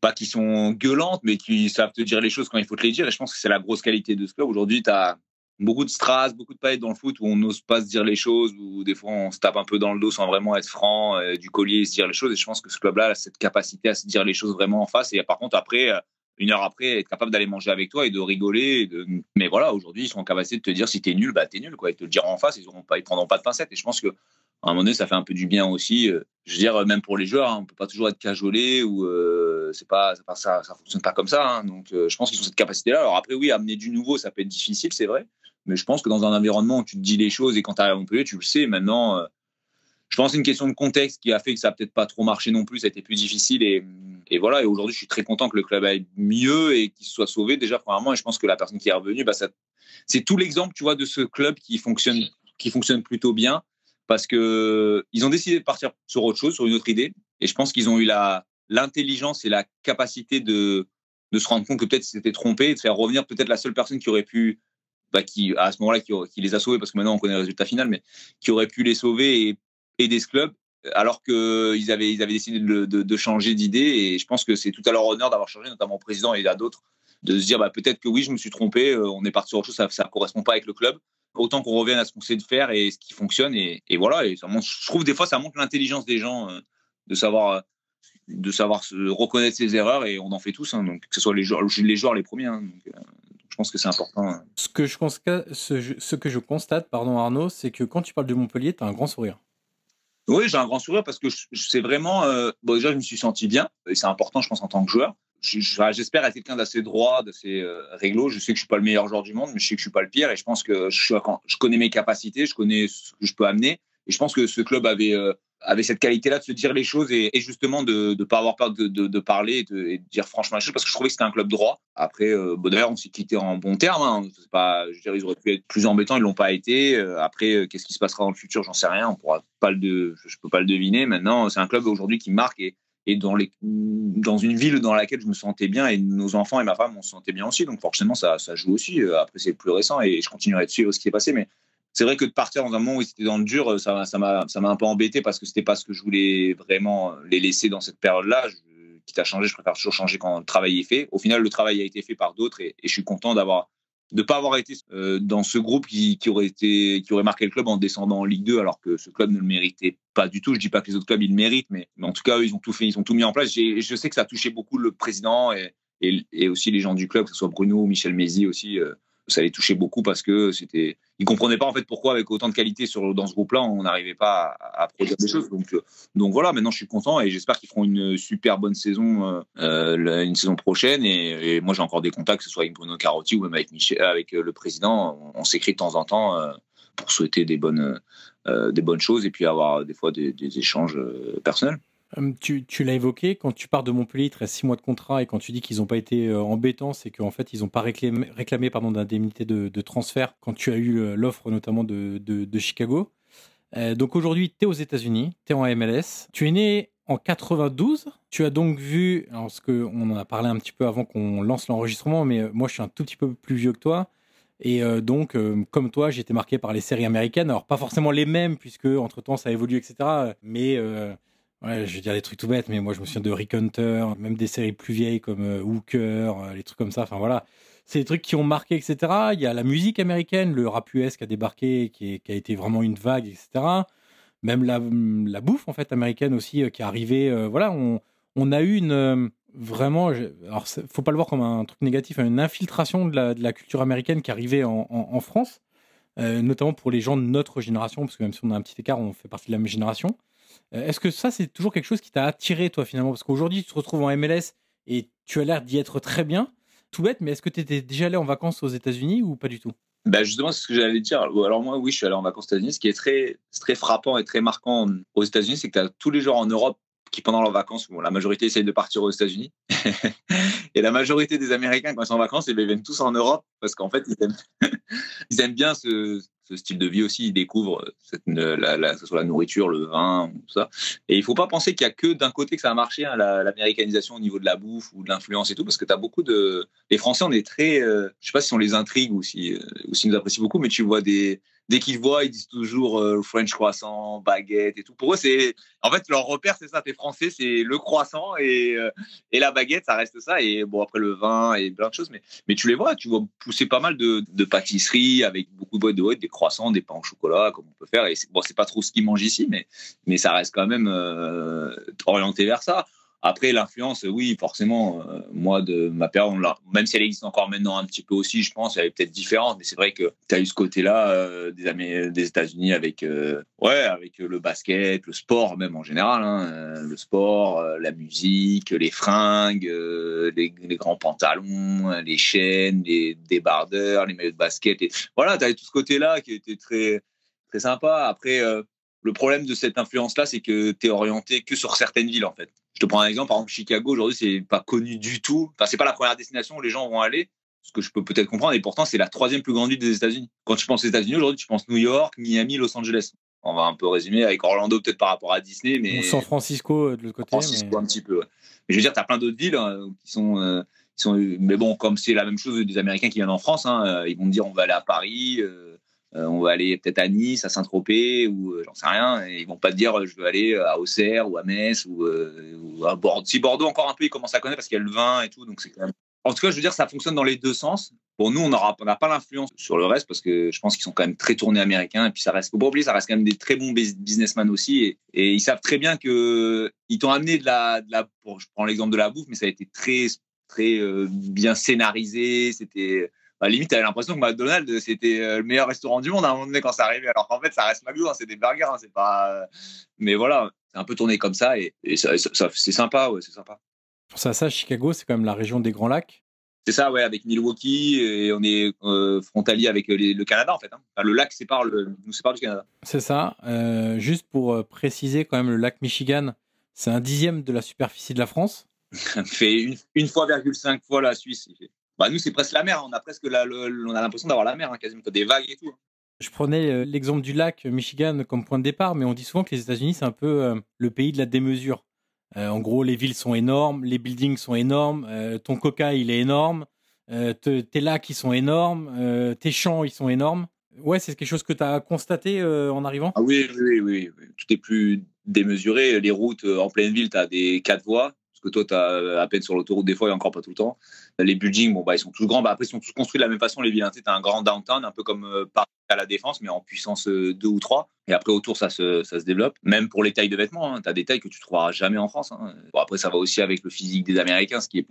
pas qui sont gueulantes, mais qui savent te dire les choses quand il faut te les dire. Et je pense que c'est la grosse qualité de ce club. Aujourd'hui, tu as beaucoup de strass, beaucoup de paillettes dans le foot où on n'ose pas se dire les choses, où des fois on se tape un peu dans le dos sans vraiment être franc, euh, du collier et se dire les choses. Et je pense que ce club-là a cette capacité à se dire les choses vraiment en face. Et par contre, après, euh, une heure après, être capable d'aller manger avec toi et de rigoler. Mais voilà, aujourd'hui, ils sont en capacité de te dire si t'es nul, bah t'es nul, quoi. Ils te le diront en face, ils ils prendront pas de pincettes. Et je pense que à un moment donné, ça fait un peu du bien aussi. Euh, je veux dire, même pour les joueurs, hein, on peut pas toujours être cajolé ou euh, pas, ça, ça fonctionne pas comme ça. Hein. donc, euh, je pense qu'ils ont cette capacité-là. Alors après, oui, amener du nouveau, ça peut être difficile, c'est vrai. Mais je pense que dans un environnement où tu te dis les choses et quand tu arrives à Montpellier, tu le sais. Maintenant, je pense c'est une question de contexte qui a fait que ça a peut-être pas trop marché non plus. Ça a été plus difficile et, voilà. Et aujourd'hui, je suis très content que le club aille mieux et qu'il soit sauvé déjà premièrement. Et je pense que la personne qui est revenue, bah, c'est tout l'exemple, tu vois, de ce club qui fonctionne plutôt bien parce que ils ont décidé de partir sur autre chose, sur une autre idée. Et je pense qu'ils ont eu la l'intelligence et la capacité de de se rendre compte que peut-être ils s'étaient trompés, de faire revenir peut-être la seule personne qui aurait pu, bah, qui à ce moment-là qui, qui, les a sauvés, parce que maintenant on connaît le résultat final, mais qui aurait pu les sauver et aider ce club, alors qu'ils avaient ils avaient décidé de, de, de changer d'idée. Et je pense que c'est tout à leur honneur d'avoir changé, notamment au président et à d'autres, de se dire bah, peut-être que oui, je me suis trompé, euh, on est parti sur autre chose, ça ça correspond pas avec le club autant qu'on revienne à ce qu'on sait de faire et ce qui fonctionne. Et, et voilà, et ça montre, je trouve des fois ça montre l'intelligence des gens euh, de savoir euh, de savoir se reconnaître ses erreurs et on en fait tous, hein, donc que ce soit les joueurs, les joueurs les premiers. Hein, donc, euh, je pense que c'est important. Hein. Ce que je constate, ce, ce que je constate, pardon Arnaud, c'est que quand tu parles de Montpellier, tu as un grand sourire. Oui, j'ai un grand sourire parce que c'est vraiment. Euh, bon, déjà, je me suis senti bien et c'est important, je pense, en tant que joueur j'espère être quelqu'un d'assez droit, d'assez euh, réglo. Je sais que je suis pas le meilleur joueur du monde, mais je sais que je suis pas le pire. Et je pense que je, je connais mes capacités, je connais ce que je peux amener. Et je pense que ce club avait, euh, cette qualité-là de se dire les choses et, justement de ne pas avoir peur de, parler et de, dire franchement les choses parce que je trouvais que c'était un club droit. Après, euh, on s'est quitté en bon terme. Hein. Pas, je ils auraient pu être plus embêtants, ils l'ont pas été. Euh, après, qu'est-ce qui se passera dans le futur? J'en sais rien. On pourra le, je peux pas le deviner. Maintenant, c'est un club aujourd'hui qui marque et, et dans, une ville dans laquelle je me sentais bien et nos enfants et ma femme on se sentait bien aussi. Donc forcément, ça, ça joue aussi. Après, c'est plus récent et je continuerai de suivre ce qui est passé. Mais c'est vrai que de partir dans un moment où c'était dans le dur, ça, ça m'a, ça m'a un peu embêté parce que c'était pas ce que je voulais vraiment les laisser dans cette période-là. quitte à changer, je préfère toujours changer quand le travail est fait. Au final, le travail a été fait par d'autres et, je suis content d'avoir de pas avoir été euh, dans ce groupe qui, qui, aurait été qui aurait marqué le club en descendant en Ligue 2 alors que ce club ne le méritait pas du tout. Je dis pas que les autres clubs ils le méritent, mais, en tout cas eux, ils ont tout fait, ils ont tout mis en place. Je sais que ça a touché beaucoup le président et, et, aussi les gens du club, que ce soit Bruno ou Michel Mézi aussi. Euh, ça les touchait beaucoup parce que c'était, ils comprenaient pas en fait pourquoi avec autant de qualité sur dans ce groupe-là on n'arrivait pas à, produire des choses. Donc, euh, donc voilà, maintenant je suis content et j'espère qu'ils feront une super bonne saison, euh, euh une saison prochaine. Et, moi j'ai encore des contacts, que ce soit avec Bruno Carotti ou même avec Michel, avec le président. On, s'écrit de temps en temps pour souhaiter des bonnes, des bonnes choses et puis avoir des fois des, des échanges personnels. Hum, tu, l'as évoqué, quand tu pars de Montpellier, il te reste six mois de contrat et quand tu dis qu'ils n'ont pas été euh, embêtants, c'est qu'en fait, ils n'ont pas réclamé, réclamé d'indemnité de, transfert quand tu as eu euh, l'offre notamment de, Chicago. Euh, donc aujourd'hui, tu es aux États-Unis, tu es en MLS. Tu es né en 92. Tu as donc vu, alors ce que en a parlé un petit peu avant qu'on lance l'enregistrement, mais moi je suis un tout petit peu plus vieux que toi. Et donc, comme toi, j'ai été marqué par les séries américaines. Alors, pas forcément les mêmes, puisque entre-temps, ça a évolué, etc. Mais Ouais, je vais dire des trucs tout bêtes, mais moi je me souviens de Rick même des séries plus vieilles comme euh, Hooker, euh, les trucs comme ça. Enfin voilà, c'est des trucs qui ont marqué, etc. Il y a la musique américaine, le rap US qui a débarqué, qui, a été vraiment une vague, etc. Même la, la bouffe en fait américaine aussi euh, qui est arrivée. voilà, on, on, a eu une vraiment, alors faut pas le voir comme un truc négatif, hein, une infiltration de la, de la culture américaine qui arrivait en, en, en France, notamment pour les gens de notre génération, parce que même si on a un petit écart, on fait partie de la même génération. Euh, est-ce que ça, c'est toujours quelque chose qui t'a attiré, toi, finalement? Parce qu'aujourd'hui, tu te retrouves en MLS et tu as l'air d'y être très bien. Tout bête, mais est-ce que tu étais déjà allé en vacances aux États-Unis ou pas du tout? Bah justement, c'est ce que j'allais dire. Alors moi, oui, je suis allé en vacances aux États-Unis. Ce qui est très, très frappant et très marquant aux États-Unis, c'est que tu as tous les jours en Europe qui, pendant leurs vacances, bon, la majorité essayent de partir aux États-Unis. et la majorité des Américains, quand ils sont en vacances, eh ils viennent tous en Europe parce qu'en fait, ils aiment, ils aiment bien ce, style de vie aussi. Ils découvrent la, que ce soit la nourriture, le vin, tout ça. Et il faut pas penser qu'il y a que d'un côté que ça a marché, hein, l'américanisation au niveau de la bouffe ou de l'influence et tout, parce que tu as beaucoup de. Les Français, on est très. Euh, je sais pas si on les intrigue ou si, euh, ou si nous apprécient beaucoup, mais tu vois des dès qu'ils voient, ils disent toujours euh, French croissant, baguette et tout. Pour eux, c'est en fait leur repère, c'est ça. T'es français, c'est le croissant et, euh, et la baguette, ça reste ça. Et bon, après le vin et plein de choses. Mais, mais tu les vois, tu vois pousser pas mal de, de pâtisseries avec beaucoup de boîtes de des croissants, des pains au chocolat, comme on peut faire. Et bon, c'est pas trop ce qu'ils mangent ici, mais, mais ça reste quand même euh, orienté vers ça. Après, l'influence, oui, forcément, euh, moi, de ma période, même si elle existe encore maintenant un petit peu aussi, je pense, elle est peut-être différente, mais c'est vrai que tu as eu ce côté-là euh, des, États-Unis avec, euh, ouais, avec le basket, le sport même en général, hein, le sport, la musique, les fringues, les, grands pantalons, les chaînes, les débardeurs, les maillots de basket. Et, voilà, tu avais tout ce côté-là qui était très, très sympa. Après, le problème de cette influence-là, c'est que tu es orienté que sur certaines villes, en fait. Je te prends un exemple, par exemple, Chicago, aujourd'hui, c'est pas connu du tout. Enfin, c'est pas la première destination où les gens vont aller, ce que je peux peut-être comprendre, et pourtant, c'est la troisième plus grande ville des États-Unis. Quand tu penses aux États-Unis, aujourd'hui, tu penses New York, Miami, Los Angeles. On va un peu résumer avec Orlando, peut-être par rapport à Disney, mais. Ou San Francisco euh, de l'autre côté. San Francisco, un petit peu, Mais je veux dire, tu as plein d'autres villes hein, qui sont. Euh, qui sont, mais bon, comme c'est la même chose des Américains qui viennent en France, hein, euh, ils vont dire on va aller à Paris, euh, on va aller peut-être à Nice, à Saint-Tropez, ou euh, j'en sais rien. Et ils vont pas te dire je veux aller à Auxerre ou à Metz ou, euh, à Bordeaux. Si Bordeaux encore un peu, ils commencent à connaître parce qu'il y a le vin et tout, donc c'est quand même. En tout cas, je veux dire, ça fonctionne dans les deux sens. Pour nous, on n'a pas l'influence sur le reste parce que je pense qu'ils sont quand même très tournés américains. Et puis, ça reste, faut pas oublier, ça reste quand même des très bons businessmen aussi. Et, ils savent très bien que ils t'ont amené de la, je prends l'exemple de la bouffe, mais ça a été très, très bien scénarisé. C'était, bah, limite, t'avais l'impression que McDonald's, c'était euh, le meilleur restaurant du monde à un moment donné quand ça arrivait. Alors qu'en fait, ça reste McDo, hein, c'est des burgers, hein, c'est pas. Euh, mais voilà, c'est un peu tourné comme ça et, ça, c'est sympa, ouais, c'est sympa. Pour ça, ça, Chicago, c'est quand même la région des Grands Lacs. C'est ça, ouais, avec Milwaukee et on est frontalier avec le Canada en fait. Hein. le lac sépare le, nous sépare du Canada. C'est ça. juste pour préciser quand même, le lac Michigan, c'est un dixième de la superficie de la France. fait une, une fois, cinq fois la Suisse. Bah, nous, c'est presque la mer. On a presque la, on a l'impression d'avoir la mer, hein, quasiment. des vagues et tout. Hein. Je prenais euh, l'exemple du lac Michigan comme point de départ, mais on dit souvent que les États-Unis, c'est un peu euh, le pays de la démesure. Euh, en gros, les villes sont énormes, les buildings sont énormes, ton coca, il est énorme, tes lacs, ils sont énormes, tes champs, ils sont énormes. Ouais, c'est quelque chose que tu as constaté en arrivant? Ah oui, oui, oui, oui, Tout est plus démesuré. Les routes en pleine ville, tu as des quatre voies parce que toi, tu as à peine sur l'autoroute des fois et encore pas tout le temps. Les buildings, bon, bah, ils sont tous grands. Bah, après, ils sont tous construits de la même façon, les villes. Hein. Tu as un grand downtown, un peu comme euh, Paris à la Défense, mais en puissance 2 euh, ou 3. Et après, autour, ça se, ça se développe. Même pour les tailles de vêtements, hein. tu as des tailles que tu trouveras jamais en France. Hein. Bon, après, ça va aussi avec le physique des Américains, ce qui est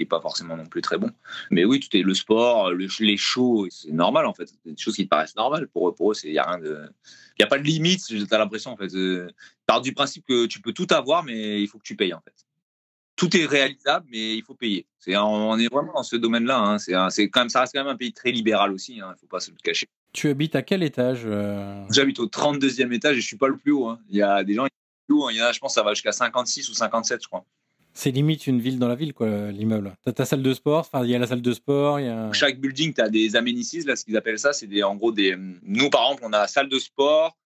n'est pas forcément non plus très bon. Mais oui, tout est le sport, les shows, c'est normal en fait. C'est des choses qui te paraissent normales. Pour eux, pour eux, il n'y a rien de. A pas de limite, tu as l'impression en fait. Euh, Part du principe que tu peux tout avoir, mais il faut que tu payes en fait tout est réalisable, mais il faut payer. C'est, on est vraiment dans ce domaine-là. Hein. C'est, c'est quand même, ça reste quand même un pays très libéral aussi. Hein. Il ne faut pas se le cacher. Tu habites à quel étage euh? J'habite au 32e étage et je suis pas le plus haut. Hein. Il y a des gens qui sont plus haut. Il y en a, je pense, ça va jusqu'à 56 ou 57, je crois. C'est limite une ville dans la ville, quoi, l'immeuble. Tu as ta salle de sport, il y a la salle de sport. Y a... Chaque building, tu as des amenities, là, ce qu'ils appellent ça. C'est des, en gros des. Nous, par exemple, on a la salle de sport,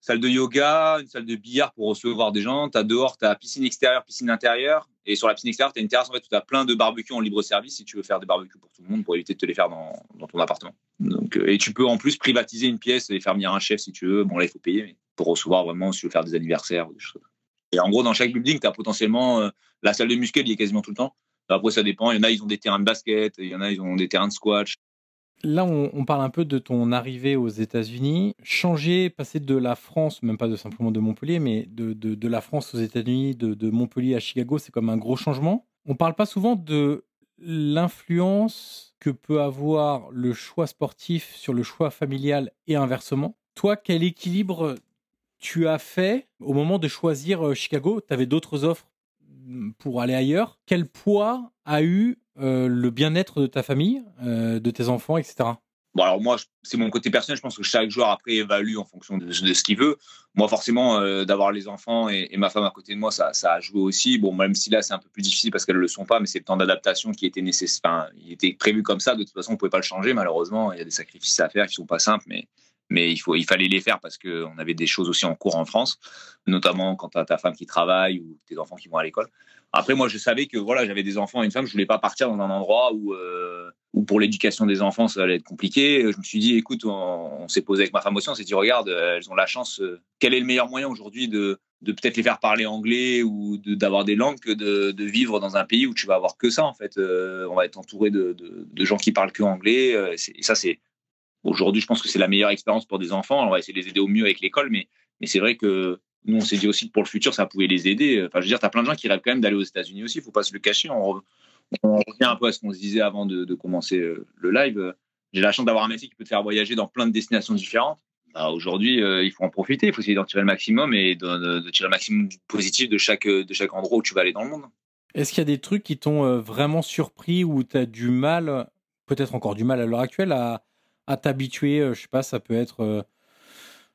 salle de yoga, une salle de billard pour recevoir des gens. Tu dehors, tu as piscine extérieure, piscine intérieure. Et sur la piscine extérieure, tu as une terrasse en fait, où tu as plein de barbecues en libre service si tu veux faire des barbecues pour tout le monde pour éviter de te les faire dans, ton appartement. Donc, euh, et tu peux en plus privatiser une pièce et faire venir un chef si tu veux. Bon, là, il faut payer mais pour recevoir vraiment si tu veux faire des anniversaires ou des choses. Et en gros, dans chaque building, tu as potentiellement euh, la salle de muscu, il est quasiment tout le temps. Après, ça dépend. Il y en a, ils ont des terrains de basket, il y en a, ils ont des terrains de squash. Là, on, parle un peu de ton arrivée aux États-Unis. Changer, passer de la France, même pas de simplement de Montpellier, mais de, de, la France aux États-Unis, de, de, Montpellier à Chicago, c'est comme un gros changement. On parle pas souvent de l'influence que peut avoir le choix sportif sur le choix familial et inversement. Toi, quel équilibre tu as fait au moment de choisir euh, Chicago? Tu avais d'autres offres pour aller ailleurs. Quel poids a eu euh, le bien-être de ta famille, euh, de tes enfants, etc. Bon, alors moi, c'est mon côté personnel. Je pense que chaque joueur après évalue en fonction de, ce qu'il veut. Moi, forcément, euh, d'avoir les enfants et, ma femme à côté de moi, ça, a joué aussi. Bon, même si là, c'est un peu plus difficile parce qu'elles ne le sont pas, mais c'est le temps d'adaptation qui était nécessaire. Il était prévu comme ça. De toute façon, on ne pouvait pas le changer, malheureusement. Il y a des sacrifices à faire qui ne sont pas simples, mais, mais il, fallait les faire parce qu'on avait des choses aussi en cours en France, notamment quand tu as ta femme qui travaille ou tes enfants qui vont à l'école. Après, moi, je savais que voilà, j'avais des enfants et une femme. Je voulais pas partir dans un endroit où, euh, où pour l'éducation des enfants, ça allait être compliqué. Je me suis dit, écoute, on, s'est posé avec ma femme aussi. On s'est dit, regarde, elles ont la chance. Euh, quel est le meilleur moyen aujourd'hui de, de peut-être les faire parler anglais ou d'avoir des langues que de, vivre dans un pays où tu vas avoir que ça en fait. Euh, on va être entouré de, gens qui parlent que anglais. et ça, c'est aujourd'hui, je pense que c'est la meilleure expérience pour des enfants. on va essayer de les aider au mieux avec l'école, mais mais c'est vrai que nous, on s'est dit aussi que pour le futur, ça pouvait les aider. Enfin, je veux dire, tu as plein de gens qui rêvent quand même d'aller aux États-Unis aussi, il ne faut pas se le cacher. On, revient un peu à ce qu'on se disait avant de, commencer euh, le live. J'ai la chance d'avoir un métier qui peut te faire voyager dans plein de destinations différentes. Bah, aujourd'hui, euh, il faut en profiter, il faut essayer d'en tirer le maximum et de, tirer le maximum positif de chaque, de chaque endroit où tu vas aller dans le monde. Est-ce qu'il y a des trucs qui t'ont euh, vraiment surpris ou tu as du mal, peut-être encore du mal à l'heure actuelle, à, à t'habituer Je sais pas, ça peut être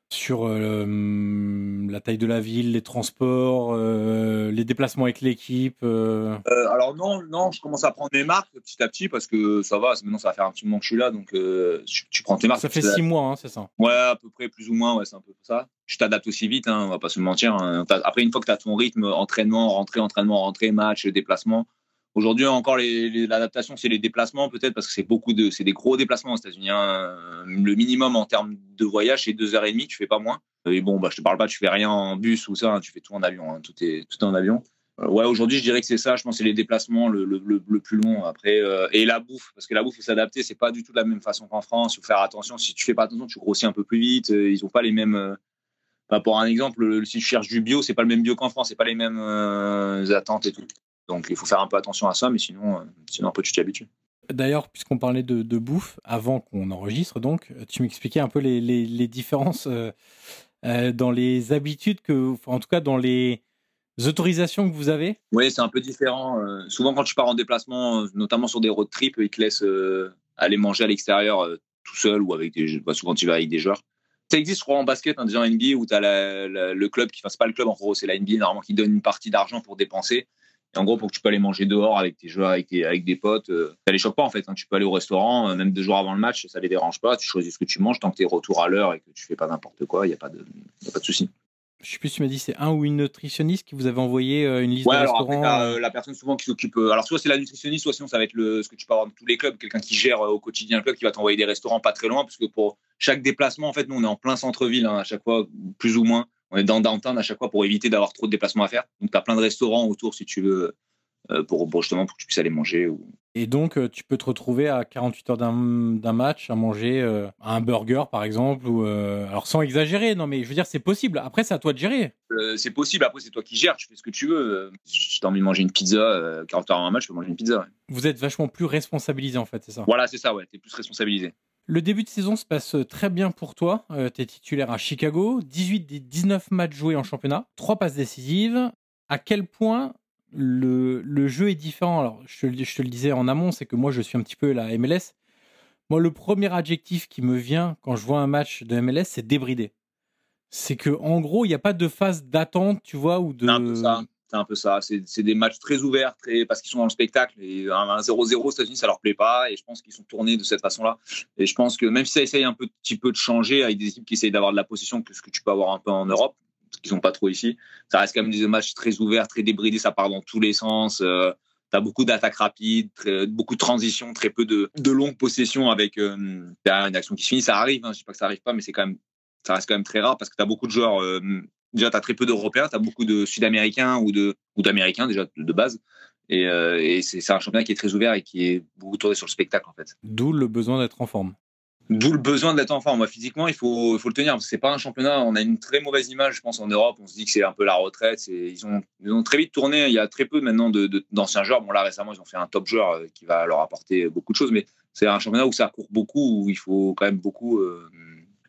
sur euh, la taille de la ville, les transports, euh, les déplacements avec l'équipe euh. Alors non, non, je commence à prendre mes marques petit à petit parce que ça va, maintenant ça va faire un petit moment que je suis là, donc tu, prends tes marques. Ça fait six mois, hein, c'est ça Ouais, à peu près, plus ou moins, ouais, c'est un peu ça. Tu t'adaptes aussi vite, hein, on va pas se mentir. Hein. Après, une fois que tu as ton rythme, entraînement, rentrée, entraînement, rentrée, match, déplacement, Aujourd'hui encore, l'adaptation, c'est les déplacements peut-être parce que c'est beaucoup de, c'est des gros déplacements aux États-Unis. Hein. Le minimum en termes de voyage, c'est deux heures et demie. Tu fais pas moins. Et bon, bah, je te parle pas, tu fais rien en bus ou ça. Hein. tu fais tout en avion. Hein. tout est tout en avion. Euh, ouais, aujourd'hui, je dirais que c'est ça. Je pense que c'est les déplacements le, le, le, plus long. Après, euh, et la bouffe, parce que la bouffe, faut s'adapter. C'est pas du tout de la même façon qu'en France. Il faut faire attention. Si tu fais pas attention, tu grossis un peu plus vite. Euh, ils ont pas les mêmes. pour un exemple, si tu cherches du bio, c'est pas le même bio qu'en France. C'est pas les mêmes attentes et tout. Donc il faut faire un peu attention à ça, mais sinon, euh, sinon peu tu t'y habitues. D'ailleurs, puisqu'on parlait de, bouffe, avant qu'on enregistre, donc, tu m'expliquais un peu les, les, différences euh, euh, dans les habitudes que, en tout cas dans les, autorisations que vous avez Oui, c'est un peu différent. souvent, quand tu pars en déplacement, notamment sur des road trips, ils te laissent aller manger à l'extérieur tout seul ou avec des bah, souvent tu vas avec des joueurs. Ça existe, je crois, en basket, hein, déjà en NBA, où tu as le club qui, enfin, pas le club, en gros, c'est la NBA, normalement, qui donne une partie d'argent pour dépenser. Et en gros, pour que tu peux aller manger dehors avec tes joueurs, avec, avec des potes, euh, ça les choque pas, en fait. Hein. Tu peux aller au restaurant, euh, même deux jours avant le match, ça les dérange pas. Tu choisis ce que tu manges tant que tu es retour à l'heure et que tu fais pas n'importe quoi, il n'y a pas de, y a pas de souci je sais plus si tu m'as dit c'est un ou une nutritionniste qui vous avait envoyé euh, une liste de restaurants. Euh, la personne souvent qui s'occupe. Alors soit c'est la nutritionniste, soit sinon ça va être le, ce que tu peux avoir dans tous les clubs, quelqu'un qui gère au quotidien le club, qui va t'envoyer des restaurants pas très loin, parce que pour chaque déplacement, en fait, nous on est en plein centre-ville hein, à chaque fois, plus ou moins. On est dans downtown à chaque fois pour éviter d'avoir trop de déplacements à faire. Donc tu as plein de restaurants autour si tu veux euh, pour, justement pour que tu puisses aller manger. Ou... Et donc, euh, tu peux te retrouver à 48 heures d'un match à manger euh, un burger, par exemple, ou alors sans exagérer, non, mais je veux dire, c'est possible. Après, c'est à toi de gérer. c'est possible. Après, c'est toi qui gères. Tu fais ce que tu veux. Si tu as envie de manger une pizza, 40 heures avant un match, tu peux manger une pizza. Vous êtes vachement plus responsabilisé, en fait, c'est ça Voilà, c'est ça, ouais. Tu es plus responsabilisé. Le début de saison se passe très bien pour toi. tu es titulaire à Chicago. 18 des 19 matchs joués en championnat. 3 passes décisives. À quel point le, jeu est différent? Alors, je, te le disais en amont, c'est que moi, je suis un petit peu la MLS. Moi, le premier adjectif qui me vient quand je vois un match de MLS, c'est débridé. C'est que en gros, il n'y a pas de phase d'attente, tu vois, ou de. Peu ça. C'est un peu ça. C'est des matchs très ouverts, très parce qu'ils sont dans le spectacle. Et un 0-0 aux États-Unis, ça leur plaît pas. Et je pense qu'ils sont tournés de cette façon-là. Et je pense que même si ça essaye un petit peu de changer avec des équipes qui essayent d'avoir de la possession, que ce que tu peux avoir un peu en Europe, qui sont pas trop ici. Ça reste quand même des matchs très ouverts, très débridés, ça part dans tous les sens. Euh, tu as beaucoup d'attaques rapides, beaucoup de transitions, très peu de, de longues possessions avec euh, une action qui se finit. Ça arrive, hein, je sais pas que ça arrive pas, mais c'est quand même, ça reste quand même très rare parce que tu as beaucoup de joueurs. Euh, déjà, tu as très peu d'Européens, tu as beaucoup de Sud-Américains ou de ou d'Américains déjà de, base. Et, et c'est un championnat qui est très ouvert et qui est beaucoup tourné sur le spectacle en fait. D'où le besoin d'être en forme. D'où le besoin d'être en forme. Moi, physiquement, il faut, il faut le tenir. C'est pas un championnat. On a une très mauvaise image, je pense, en Europe. On se dit que c'est un peu la retraite. Ils ont, ils ont très vite tourné. Il y a très peu maintenant d'anciens joueurs. Bon, là, récemment, ils ont fait un top joueur euh, qui va leur apporter beaucoup de choses. Mais c'est un championnat où ça court beaucoup, où il faut quand même beaucoup. Euh,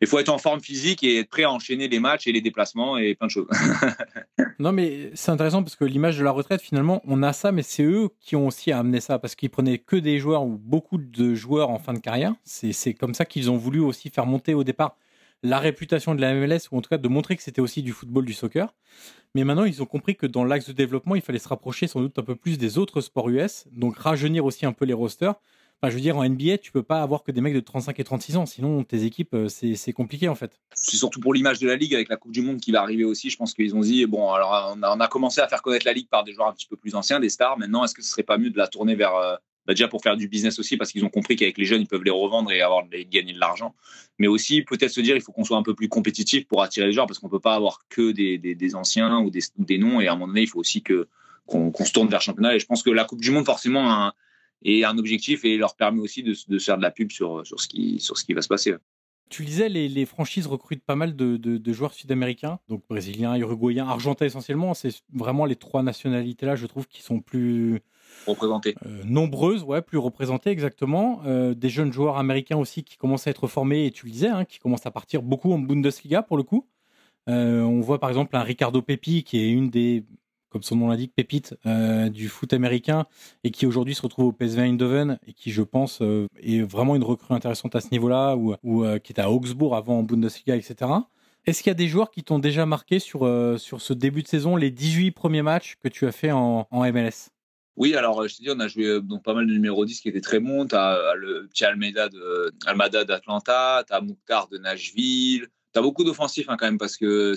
il faut être en forme physique et être prêt à enchaîner les matchs et les déplacements et plein de choses. non, mais c'est intéressant parce que l'image de la retraite, finalement, on a ça, mais c'est eux qui ont aussi amené ça parce qu'ils prenaient que des joueurs ou beaucoup de joueurs en fin de carrière. C'est comme ça qu'ils ont voulu aussi faire monter au départ la réputation de la MLS ou en tout cas de montrer que c'était aussi du football, du soccer. Mais maintenant, ils ont compris que dans l'axe de développement, il fallait se rapprocher sans doute un peu plus des autres sports US, donc rajeunir aussi un peu les rosters je veux dire, en NBA, tu peux pas avoir que des mecs de 35 et 36 ans, sinon tes équipes, euh, c'est compliqué en fait. C'est surtout pour l'image de la ligue avec la Coupe du Monde qui va arriver aussi. Je pense qu'ils ont dit bon, alors on a, commencé à faire connaître la ligue par des joueurs un petit peu plus anciens, des stars. Maintenant, est-ce que ce serait pas mieux de la tourner vers euh, bah, déjà pour faire du business aussi parce qu'ils ont compris qu'avec les jeunes ils peuvent les revendre et avoir gagner de l'argent, mais aussi peut-être se dire il faut qu'on soit un peu plus compétitif pour attirer les joueurs parce qu'on peut pas avoir que des, des, anciens ou des, des, noms et à un moment donné il faut aussi que qu'on se tourne vers le championnat et je pense que la Coupe du Monde forcément un, et un objectif et leur permet aussi de, de faire de la pub sur, sur, ce qui, sur ce qui va se passer. Tu le disais, les, les, franchises recrutent pas mal de, de, joueurs sud-américains, donc brésiliens, uruguayens, argentins essentiellement. C'est vraiment les trois nationalités-là, je trouve, qui sont plus représentées. Euh, nombreuses, ouais, plus représentées exactement. Euh, des jeunes joueurs américains aussi qui commencent à être formés, et tu le disais, hein, qui commencent à partir beaucoup en Bundesliga pour le coup. Euh, on voit par exemple un Ricardo Pepi qui est une des comme son nom l'indique, pépite euh, du foot américain et qui aujourd'hui se retrouve au PSV Eindhoven et qui, je pense, euh, est vraiment une recrue intéressante à ce niveau-là ou, euh, qui était à Augsbourg avant en Bundesliga, etc. Est-ce qu'il y a des joueurs qui t'ont déjà marqué sur, sur ce début de saison, les 18 premiers matchs que tu as fait en, MLS oui, alors je te dis, on a joué donc pas mal de numéro 10 qui étaient très bons. Tu as le petit Almeida d'Atlanta, tu as Mouktar de Nashville, T'as beaucoup d'offensifs hein, quand même parce que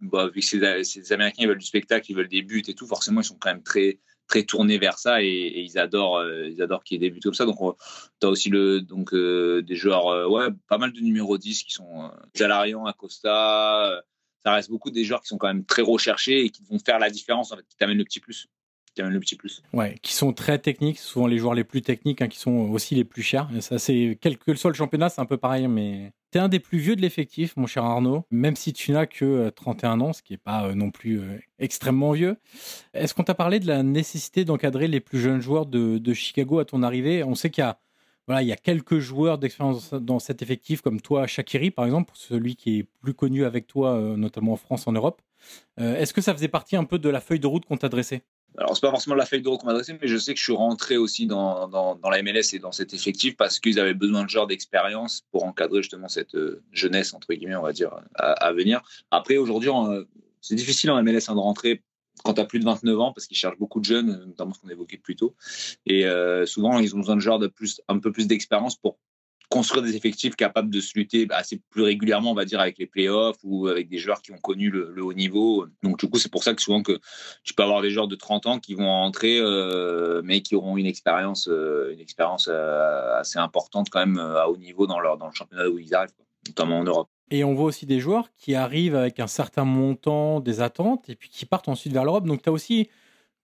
bah, vu que ces, Américains ils veulent du spectacle, ils veulent des buts et tout, forcément ils sont quand même très très tournés vers ça et, ils adorent euh, ils adorent qu'il y ait des buts comme ça. Donc tu as aussi le donc euh, des joueurs euh, ouais pas mal de numéro 10 qui sont Jalarian, Acosta. ça reste beaucoup des joueurs qui sont quand même très recherchés et qui vont faire la différence qui t'amènent le petit plus le petit plus. Ouais, qui sont très techniques, souvent les joueurs les plus techniques, hein, qui sont aussi les plus chers. Ça, c'est quel que soit le championnat, c'est un peu pareil, mais tu es un des plus vieux de l'effectif, mon cher Arnaud, même si tu n'as que 31 euh, ans, ce qui n'est pas euh, non plus euh, extrêmement vieux. Est-ce qu'on t'a parlé de la nécessité d'encadrer les plus jeunes joueurs de, Chicago à ton arrivée? On sait qu'il y a voilà, il y a quelques joueurs d'expérience dans cet effectif, comme toi, Shakiri, par exemple, celui qui est plus connu avec toi, notamment en France, en Europe. Est-ce que ça faisait partie un peu de la feuille de route qu'on t'a dressée? Alors, c'est pas forcément la feuille de route qu'on m'a adressée, mais je sais que je suis rentré aussi dans, dans, la MLS et dans cet effectif parce qu'ils avaient besoin de genre d'expérience pour encadrer justement cette euh, jeunesse, entre guillemets, on va dire, à, venir. Après, aujourd'hui, c'est difficile en MLS hein, de rentrer quand tu as plus de 29 ans parce qu'ils cherchent beaucoup de jeunes, notamment ce qu'on évoquait plus tôt. Et euh, souvent, ils ont besoin de genre de plus, un peu plus d'expérience pour construire des effectifs capables de se lutter assez plus régulièrement, on va dire, avec les playoffs ou avec des joueurs qui ont connu le, haut niveau. Donc, du coup, c'est pour ça que souvent que tu peux avoir des joueurs de 30 ans qui vont entrer, euh, mais qui auront une expérience, euh, une expérience euh, assez importante quand même à haut niveau dans, leur, dans le championnat où ils arrivent, notamment en Europe. Et on voit aussi des joueurs qui arrivent avec un certain montant des attentes et puis qui partent ensuite vers l'Europe. Donc, tu as aussi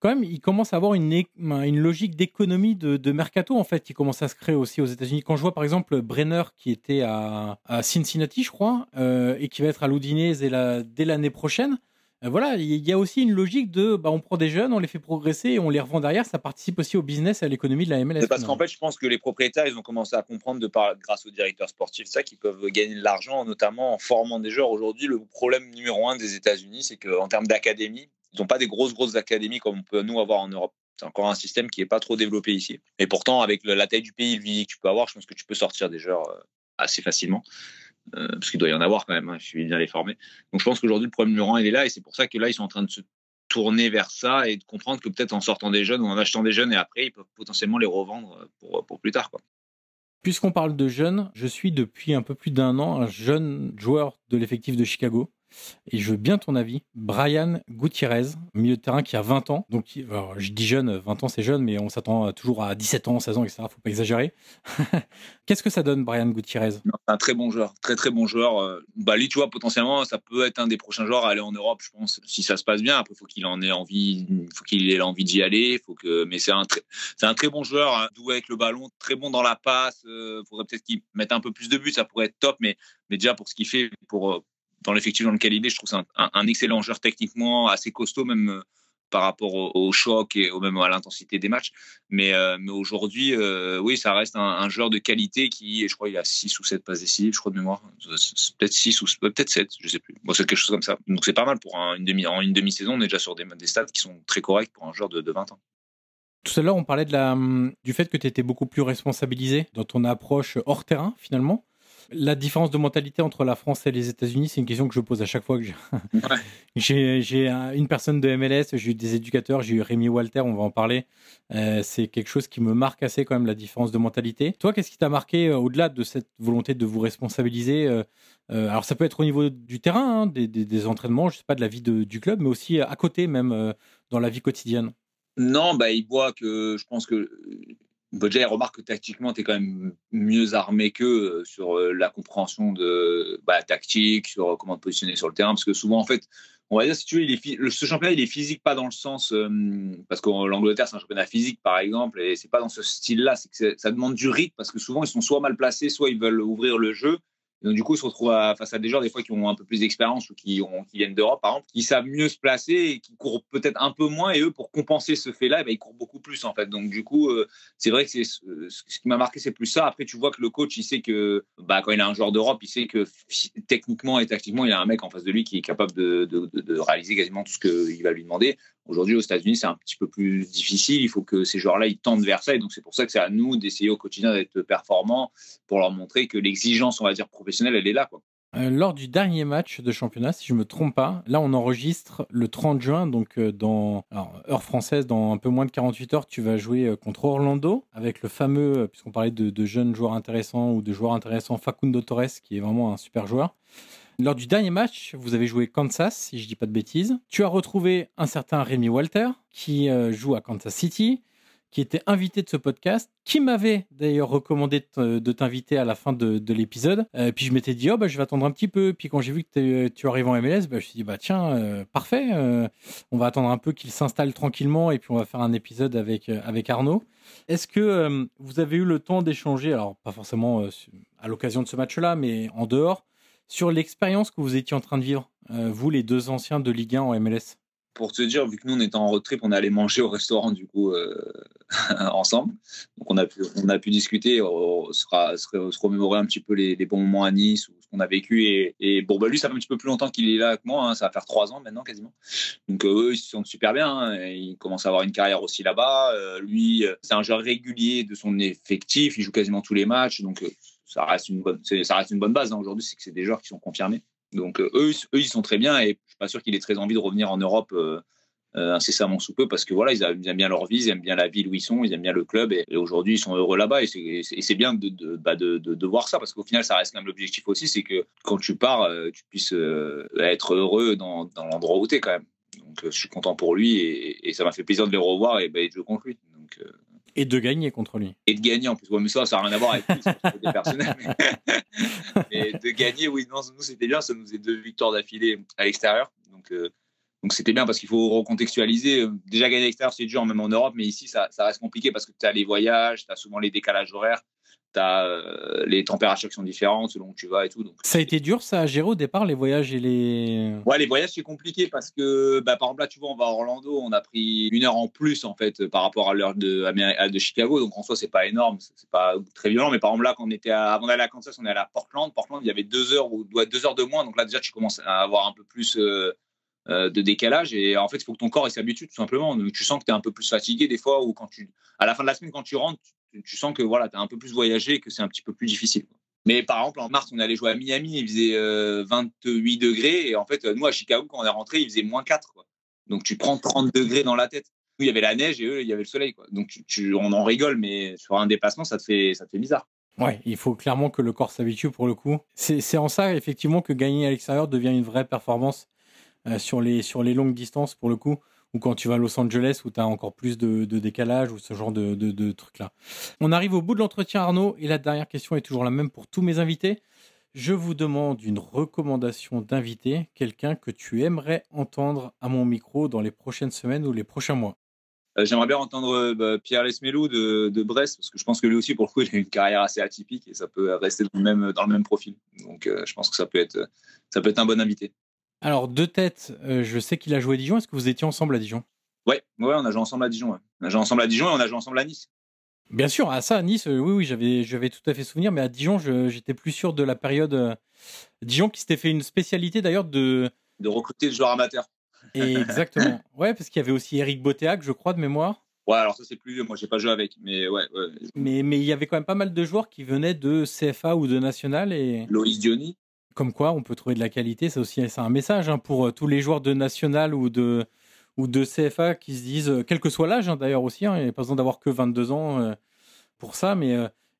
quand même, il commence à avoir une, une logique d'économie de, mercato, en fait, qui commence à se créer aussi aux États-Unis. Quand je vois, par exemple, Brenner, qui était à, Cincinnati, je crois, euh, et qui va être à l'Udinese dès l'année prochaine, euh, voilà, il y a aussi une logique de, bah, on prend des jeunes, on les fait progresser et on les revend derrière. Ça participe aussi au business et à l'économie de la MLS. Parce qu'en fait, je pense que les propriétaires, ils ont commencé à comprendre, de par, grâce aux directeurs sportifs, ça, qu'ils peuvent gagner de l'argent, notamment en formant des joueurs. Aujourd'hui, le problème numéro un des États-Unis, c'est qu'en termes d'académie, ils n'ont pas des grosses, grosses académies comme on peut nous avoir en Europe. C'est encore un système qui n'est pas trop développé ici. Et pourtant, avec la taille du pays, le que tu peux avoir, je pense que tu peux sortir des joueurs euh, assez facilement. Euh, parce qu'il doit y en avoir quand même, hein, il suffit bien les former. Donc je pense qu'aujourd'hui, le problème un, il est là. Et c'est pour ça que là, ils sont en train de se tourner vers ça et de comprendre que peut-être en sortant des jeunes ou en achetant des jeunes et après, ils peuvent potentiellement les revendre pour, pour plus tard. Puisqu'on parle de jeunes, je suis depuis un peu plus d'un an un jeune joueur de l'effectif de Chicago. Et je veux bien ton avis. Brian Gutiérrez, milieu de terrain qui a 20 ans. Donc, je dis jeune, 20 ans c'est jeune, mais on s'attend toujours à 17 ans, 16 ans, etc. Faut pas exagérer. Qu'est-ce que ça donne, Brian Gutiérrez? Un très bon joueur, très très bon joueur. Euh, bah, tu vois, potentiellement, ça peut être un des prochains joueurs à aller en Europe, je pense, si ça se passe bien. Après, faut qu'il en ait envie, faut qu'il ait l'envie d'y aller. Faut que, mais c'est un très, un très bon joueur, hein, doué avec le ballon, très bon dans la passe. Euh, faudrait peut-être qu'il mette un peu plus de buts, ça pourrait être top, mais mais déjà pour ce qu'il fait, pour dans l'effectif dans lequel il est, je trouve c'est un, excellent joueur techniquement, assez costaud même euh, par rapport au, choc et au même à l'intensité des matchs. Mais, euh, aujourd'hui, euh, oui, ça reste un, joueur de qualité qui, je crois, il a 6 ou 7 passes décisives, je crois de mémoire. Peut-être 6 ou peut-être 7, je sais plus. Bon, c'est quelque chose comme ça. Donc c'est pas mal pour une demi-saison. On est déjà sur des, des stats qui sont très corrects pour un joueur de, de 20 ans. Tout à l'heure, on parlait la, du fait que tu étais beaucoup plus responsabilisé dans ton approche hors terrain, finalement. La différence de mentalité entre la France et les États-Unis, c'est une question que je pose à chaque fois que j'ai une personne de MLS, j'ai eu des éducateurs, j'ai eu Rémi Walter, on va en parler. Euh, c'est quelque chose qui me marque assez quand même la différence de mentalité. Toi, qu'est-ce qui t'a marqué euh, au-delà de cette volonté de vous responsabiliser euh, Alors ça peut être au niveau du terrain, hein, des, entraînements, je sais pas, de la vie du club, mais aussi à côté même dans la vie quotidienne? Non, bah, il voit que je pense que Bodja remarque que tactiquement, tu es quand même mieux armé qu'eux euh, sur euh, la compréhension de bah, tactique, sur euh, comment te positionner sur le terrain. Parce que souvent, en fait, on va dire, si tu veux, ce championnat, il est physique, pas dans le sens. parce que l'Angleterre, c'est un championnat physique, par exemple, et c'est pas dans ce style-là. C'est que ça demande du rythme, parce que souvent, ils sont soit mal placés, soit ils veulent ouvrir le jeu donc, du coup, ils se retrouvent face à des gens, des fois, qui ont un peu plus d'expérience ou qui, viennent d'Europe, par exemple, qui savent mieux se placer et qui courent peut-être un peu moins. Et eux, pour compenser ce fait-là, eh ben, ils courent beaucoup plus, en fait. Donc, du coup, euh, c'est vrai que c'est ce qui m'a marqué, c'est plus ça. Après, tu vois que le coach, il sait que bah, quand il a un joueur d'Europe, il sait que techniquement et tactiquement, il a un mec en face de lui qui est capable de, de, de réaliser quasiment tout ce qu'il va lui demander. Aujourd'hui, aux États-Unis, c'est un petit peu plus difficile. Il faut que ces joueurs-là, ils tendent vers ça. Et donc, c'est pour ça que c'est à nous d'essayer au quotidien d'être performants pour leur montrer que l'exigence, on va dire, professionnelle, elle est là. Quoi. Euh, lors du dernier match de championnat, si je ne me trompe pas, là on enregistre le 30 juin, donc euh, dans heure française, dans un peu moins de 48 heures, tu vas jouer euh, contre Orlando avec le fameux, puisqu'on parlait de, jeunes joueurs intéressants ou de joueurs intéressants, Facundo Torres, qui est vraiment un super joueur. Lors du dernier match, vous avez joué Kansas, si je dis pas de bêtises. Tu as retrouvé un certain Rémi Walter, qui euh, joue à Kansas City, qui était invité de ce podcast, qui m'avait d'ailleurs recommandé de t'inviter à la fin de, l'épisode. Euh, puis je m'étais dit, oh, bah, je vais attendre un petit peu. Puis quand j'ai vu que tu arrives en MLS, bah, je me suis dit, bah, tiens, euh, parfait. on va attendre un peu qu'il s'installe tranquillement et puis on va faire un épisode avec, avec Arnaud. Est-ce que vous avez eu le temps d'échanger, alors pas forcément à l'occasion de ce match-là, mais en dehors, sur l'expérience que vous étiez en train de vivre, euh, vous les deux anciens de Ligue 1 en MLS pour te dire, vu que nous on était en road trip, on allé manger au restaurant du coup ensemble. Donc on a pu, on a pu discuter, on sera, se, remémorer un petit peu les, bons moments à Nice ou ce qu'on a vécu. Et, et, bon, bah, lui, ça fait un petit peu plus longtemps qu'il est là avec moi. Hein. ça va faire trois ans maintenant quasiment. Donc eux, ils se sentent super bien. Hein. ils commencent à avoir une carrière aussi là-bas. lui, c'est un joueur régulier de son effectif. Il joue quasiment tous les matchs. Donc ça reste une bonne, base. Hein. Aujourd'hui, c'est que c'est des joueurs qui sont confirmés. Donc eux, eux, ils sont très bien et je suis pas sûr qu'il ait très envie de revenir en Europe euh, incessamment sous peu parce que voilà, ils aiment bien leur vie, ils aiment bien la ville où ils sont, ils aiment bien le club et, aujourd'hui ils sont heureux là-bas et c'est bien bah, de, voir ça parce qu'au final ça reste quand même l'objectif aussi, c'est que quand tu pars, euh, tu puisses euh, être heureux dans, l'endroit où tu es quand même. Donc je suis content pour lui et, ça m'a fait plaisir de les revoir et, bah, jouer contre lui. Donc, et de gagner contre lui. Et de gagner en plus. Ouais, mais ça, ça n'a rien à voir avec lui, c'est des personnels. Mais... de gagner, oui, non, nous c'était bien, ça nous faisait deux victoires d'affilée à l'extérieur. Donc donc c'était bien parce qu'il faut recontextualiser. Déjà gagner à l'extérieur, c'est dur, même en Europe, mais ici, ça, reste compliqué parce que tu as les voyages, tu as souvent les décalages horaires, tu as euh, les températures qui sont différentes selon où tu vas et tout. Donc, ça a été dur, ça, à gérer au départ, les voyages et les. Ouais, les voyages, c'est compliqué parce que, bah, par exemple, là, tu vois, on va à Orlando, on a pris une heure en plus, en fait, par rapport à l'heure de, de Chicago. Donc en soi, c'est pas énorme, c'est pas très violent. Mais par exemple, là, quand on était avant d'aller à Kansas, on est allé à Portland. Portland, il y avait deux heures ou deux heures de moins. Donc là, déjà, tu commences à avoir un peu plus. Euh, euh, de décalage et en fait il faut que ton corps s'habitue tout simplement tu sens que tu es un peu plus fatigué des fois ou quand tu à la fin de la semaine quand tu rentres tu, sens que voilà tu as un peu plus voyagé et que c'est un petit peu plus difficile mais par exemple en mars on allait jouer à Miami il faisait 28 euh, degrés et en fait nous à Chicago quand on est rentré il faisait moins 4 quoi. donc tu prends 30 degrés dans la tête nous il y avait la neige et eux il y avait le soleil donc tu, on en rigole mais sur un déplacement ça te fait ça te fait bizarre Ouais, il faut clairement que le corps s'habitue pour le coup. C'est en ça, effectivement, que gagner à l'extérieur devient une vraie performance. Euh, sur, les, sur les longues distances pour le coup, ou quand tu vas à Los Angeles où tu as encore plus de, décalage ou ce genre de, de, trucs-là. On arrive au bout de l'entretien Arnaud et la dernière question est toujours la même pour tous mes invités. Je vous demande une recommandation d'invité, quelqu'un que tu aimerais entendre à mon micro dans les prochaines semaines ou les prochains mois. Euh, j'aimerais bien entendre euh, bah, Pierre Lesmelou de, de, Brest, parce que je pense que lui aussi, pour le coup, il a une carrière assez atypique et ça peut rester dans le même, profil. Donc, je pense que ça peut être un bon invité. Alors, deux têtes, euh, je sais qu'il a joué à Dijon. Est-ce que vous étiez ensemble à Dijon? Ouais, ouais, on a joué ensemble à Dijon. On a joué ensemble à Dijon et on a joué ensemble à Nice. Bien sûr, à ça, à Nice, euh, oui, oui, j'avais, j'avais tout à fait souvenir, mais à Dijon, j'étais plus sûr de la période. Euh, Dijon qui s'était fait une spécialité d'ailleurs de. De recruter des joueurs amateurs. Exactement. ouais, parce qu'il y avait aussi Eric Botéac, je crois, de mémoire. Ouais, alors ça c'est plus vieux, moi j'ai pas joué avec, mais ouais, Mais, mais il y avait quand même pas mal de joueurs qui venaient de CFA ou de National et. Loïs Diony. Comme quoi, on peut trouver de la qualité. C'est aussi un message hein, pour euh, tous les joueurs de national ou de, ou de CFA qui se disent, euh, quel que soit l'âge hein, d'ailleurs aussi, hein, il n'y a pas besoin d'avoir que 22 ans euh, pour ça.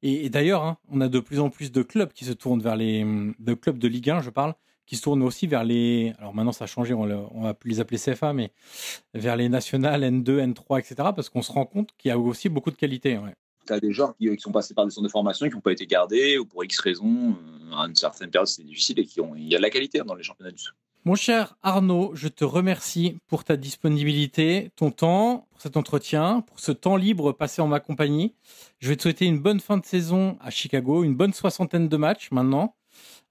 Et, d'ailleurs, on a de plus en plus de clubs qui se tournent vers les de clubs de Ligue 1, je parle, qui se tournent aussi vers les. Alors maintenant, ça a changé, on, on va plus les appeler CFA, mais vers les nationales N2, N3, etc. Parce qu'on se rend compte qu'il y a aussi beaucoup de qualité. Tu as des joueurs qui, sont passés par des centres de formation et qui n'ont pas été gardés ou pour X raisons, euh, à une certaine période c'était difficile et qui il y a de la qualité dans les championnats du Sud. Mon cher Arnaud, je te remercie pour ta disponibilité, ton temps, pour cet entretien, pour ce temps libre passé en ma compagnie. Je vais te souhaiter une bonne fin de saison à Chicago, une bonne soixantaine de matchs maintenant,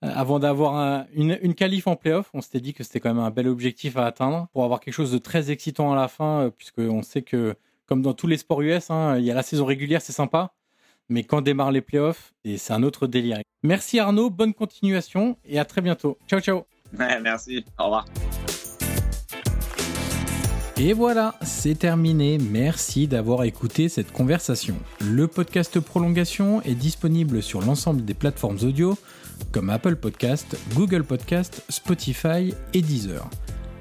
euh, avant d'avoir une, une qualif en playoff. On s'était dit que c'était quand même un bel objectif à atteindre pour avoir quelque chose de très excitant à la fin, euh, puisqu'on sait que comme dans tous les sports US, hein, il y a la saison régulière, c'est sympa, mais quand démarrent les playoffs, et c'est un autre délire. Merci Arnaud, bonne continuation et à très bientôt. Ciao, ciao. merci, au revoir. Et voilà, c'est terminé. Merci d'avoir écouté cette conversation. Le podcast Prolongation est disponible sur l'ensemble des plateformes audio comme Apple Podcast, Google Podcast, Spotify et Deezer.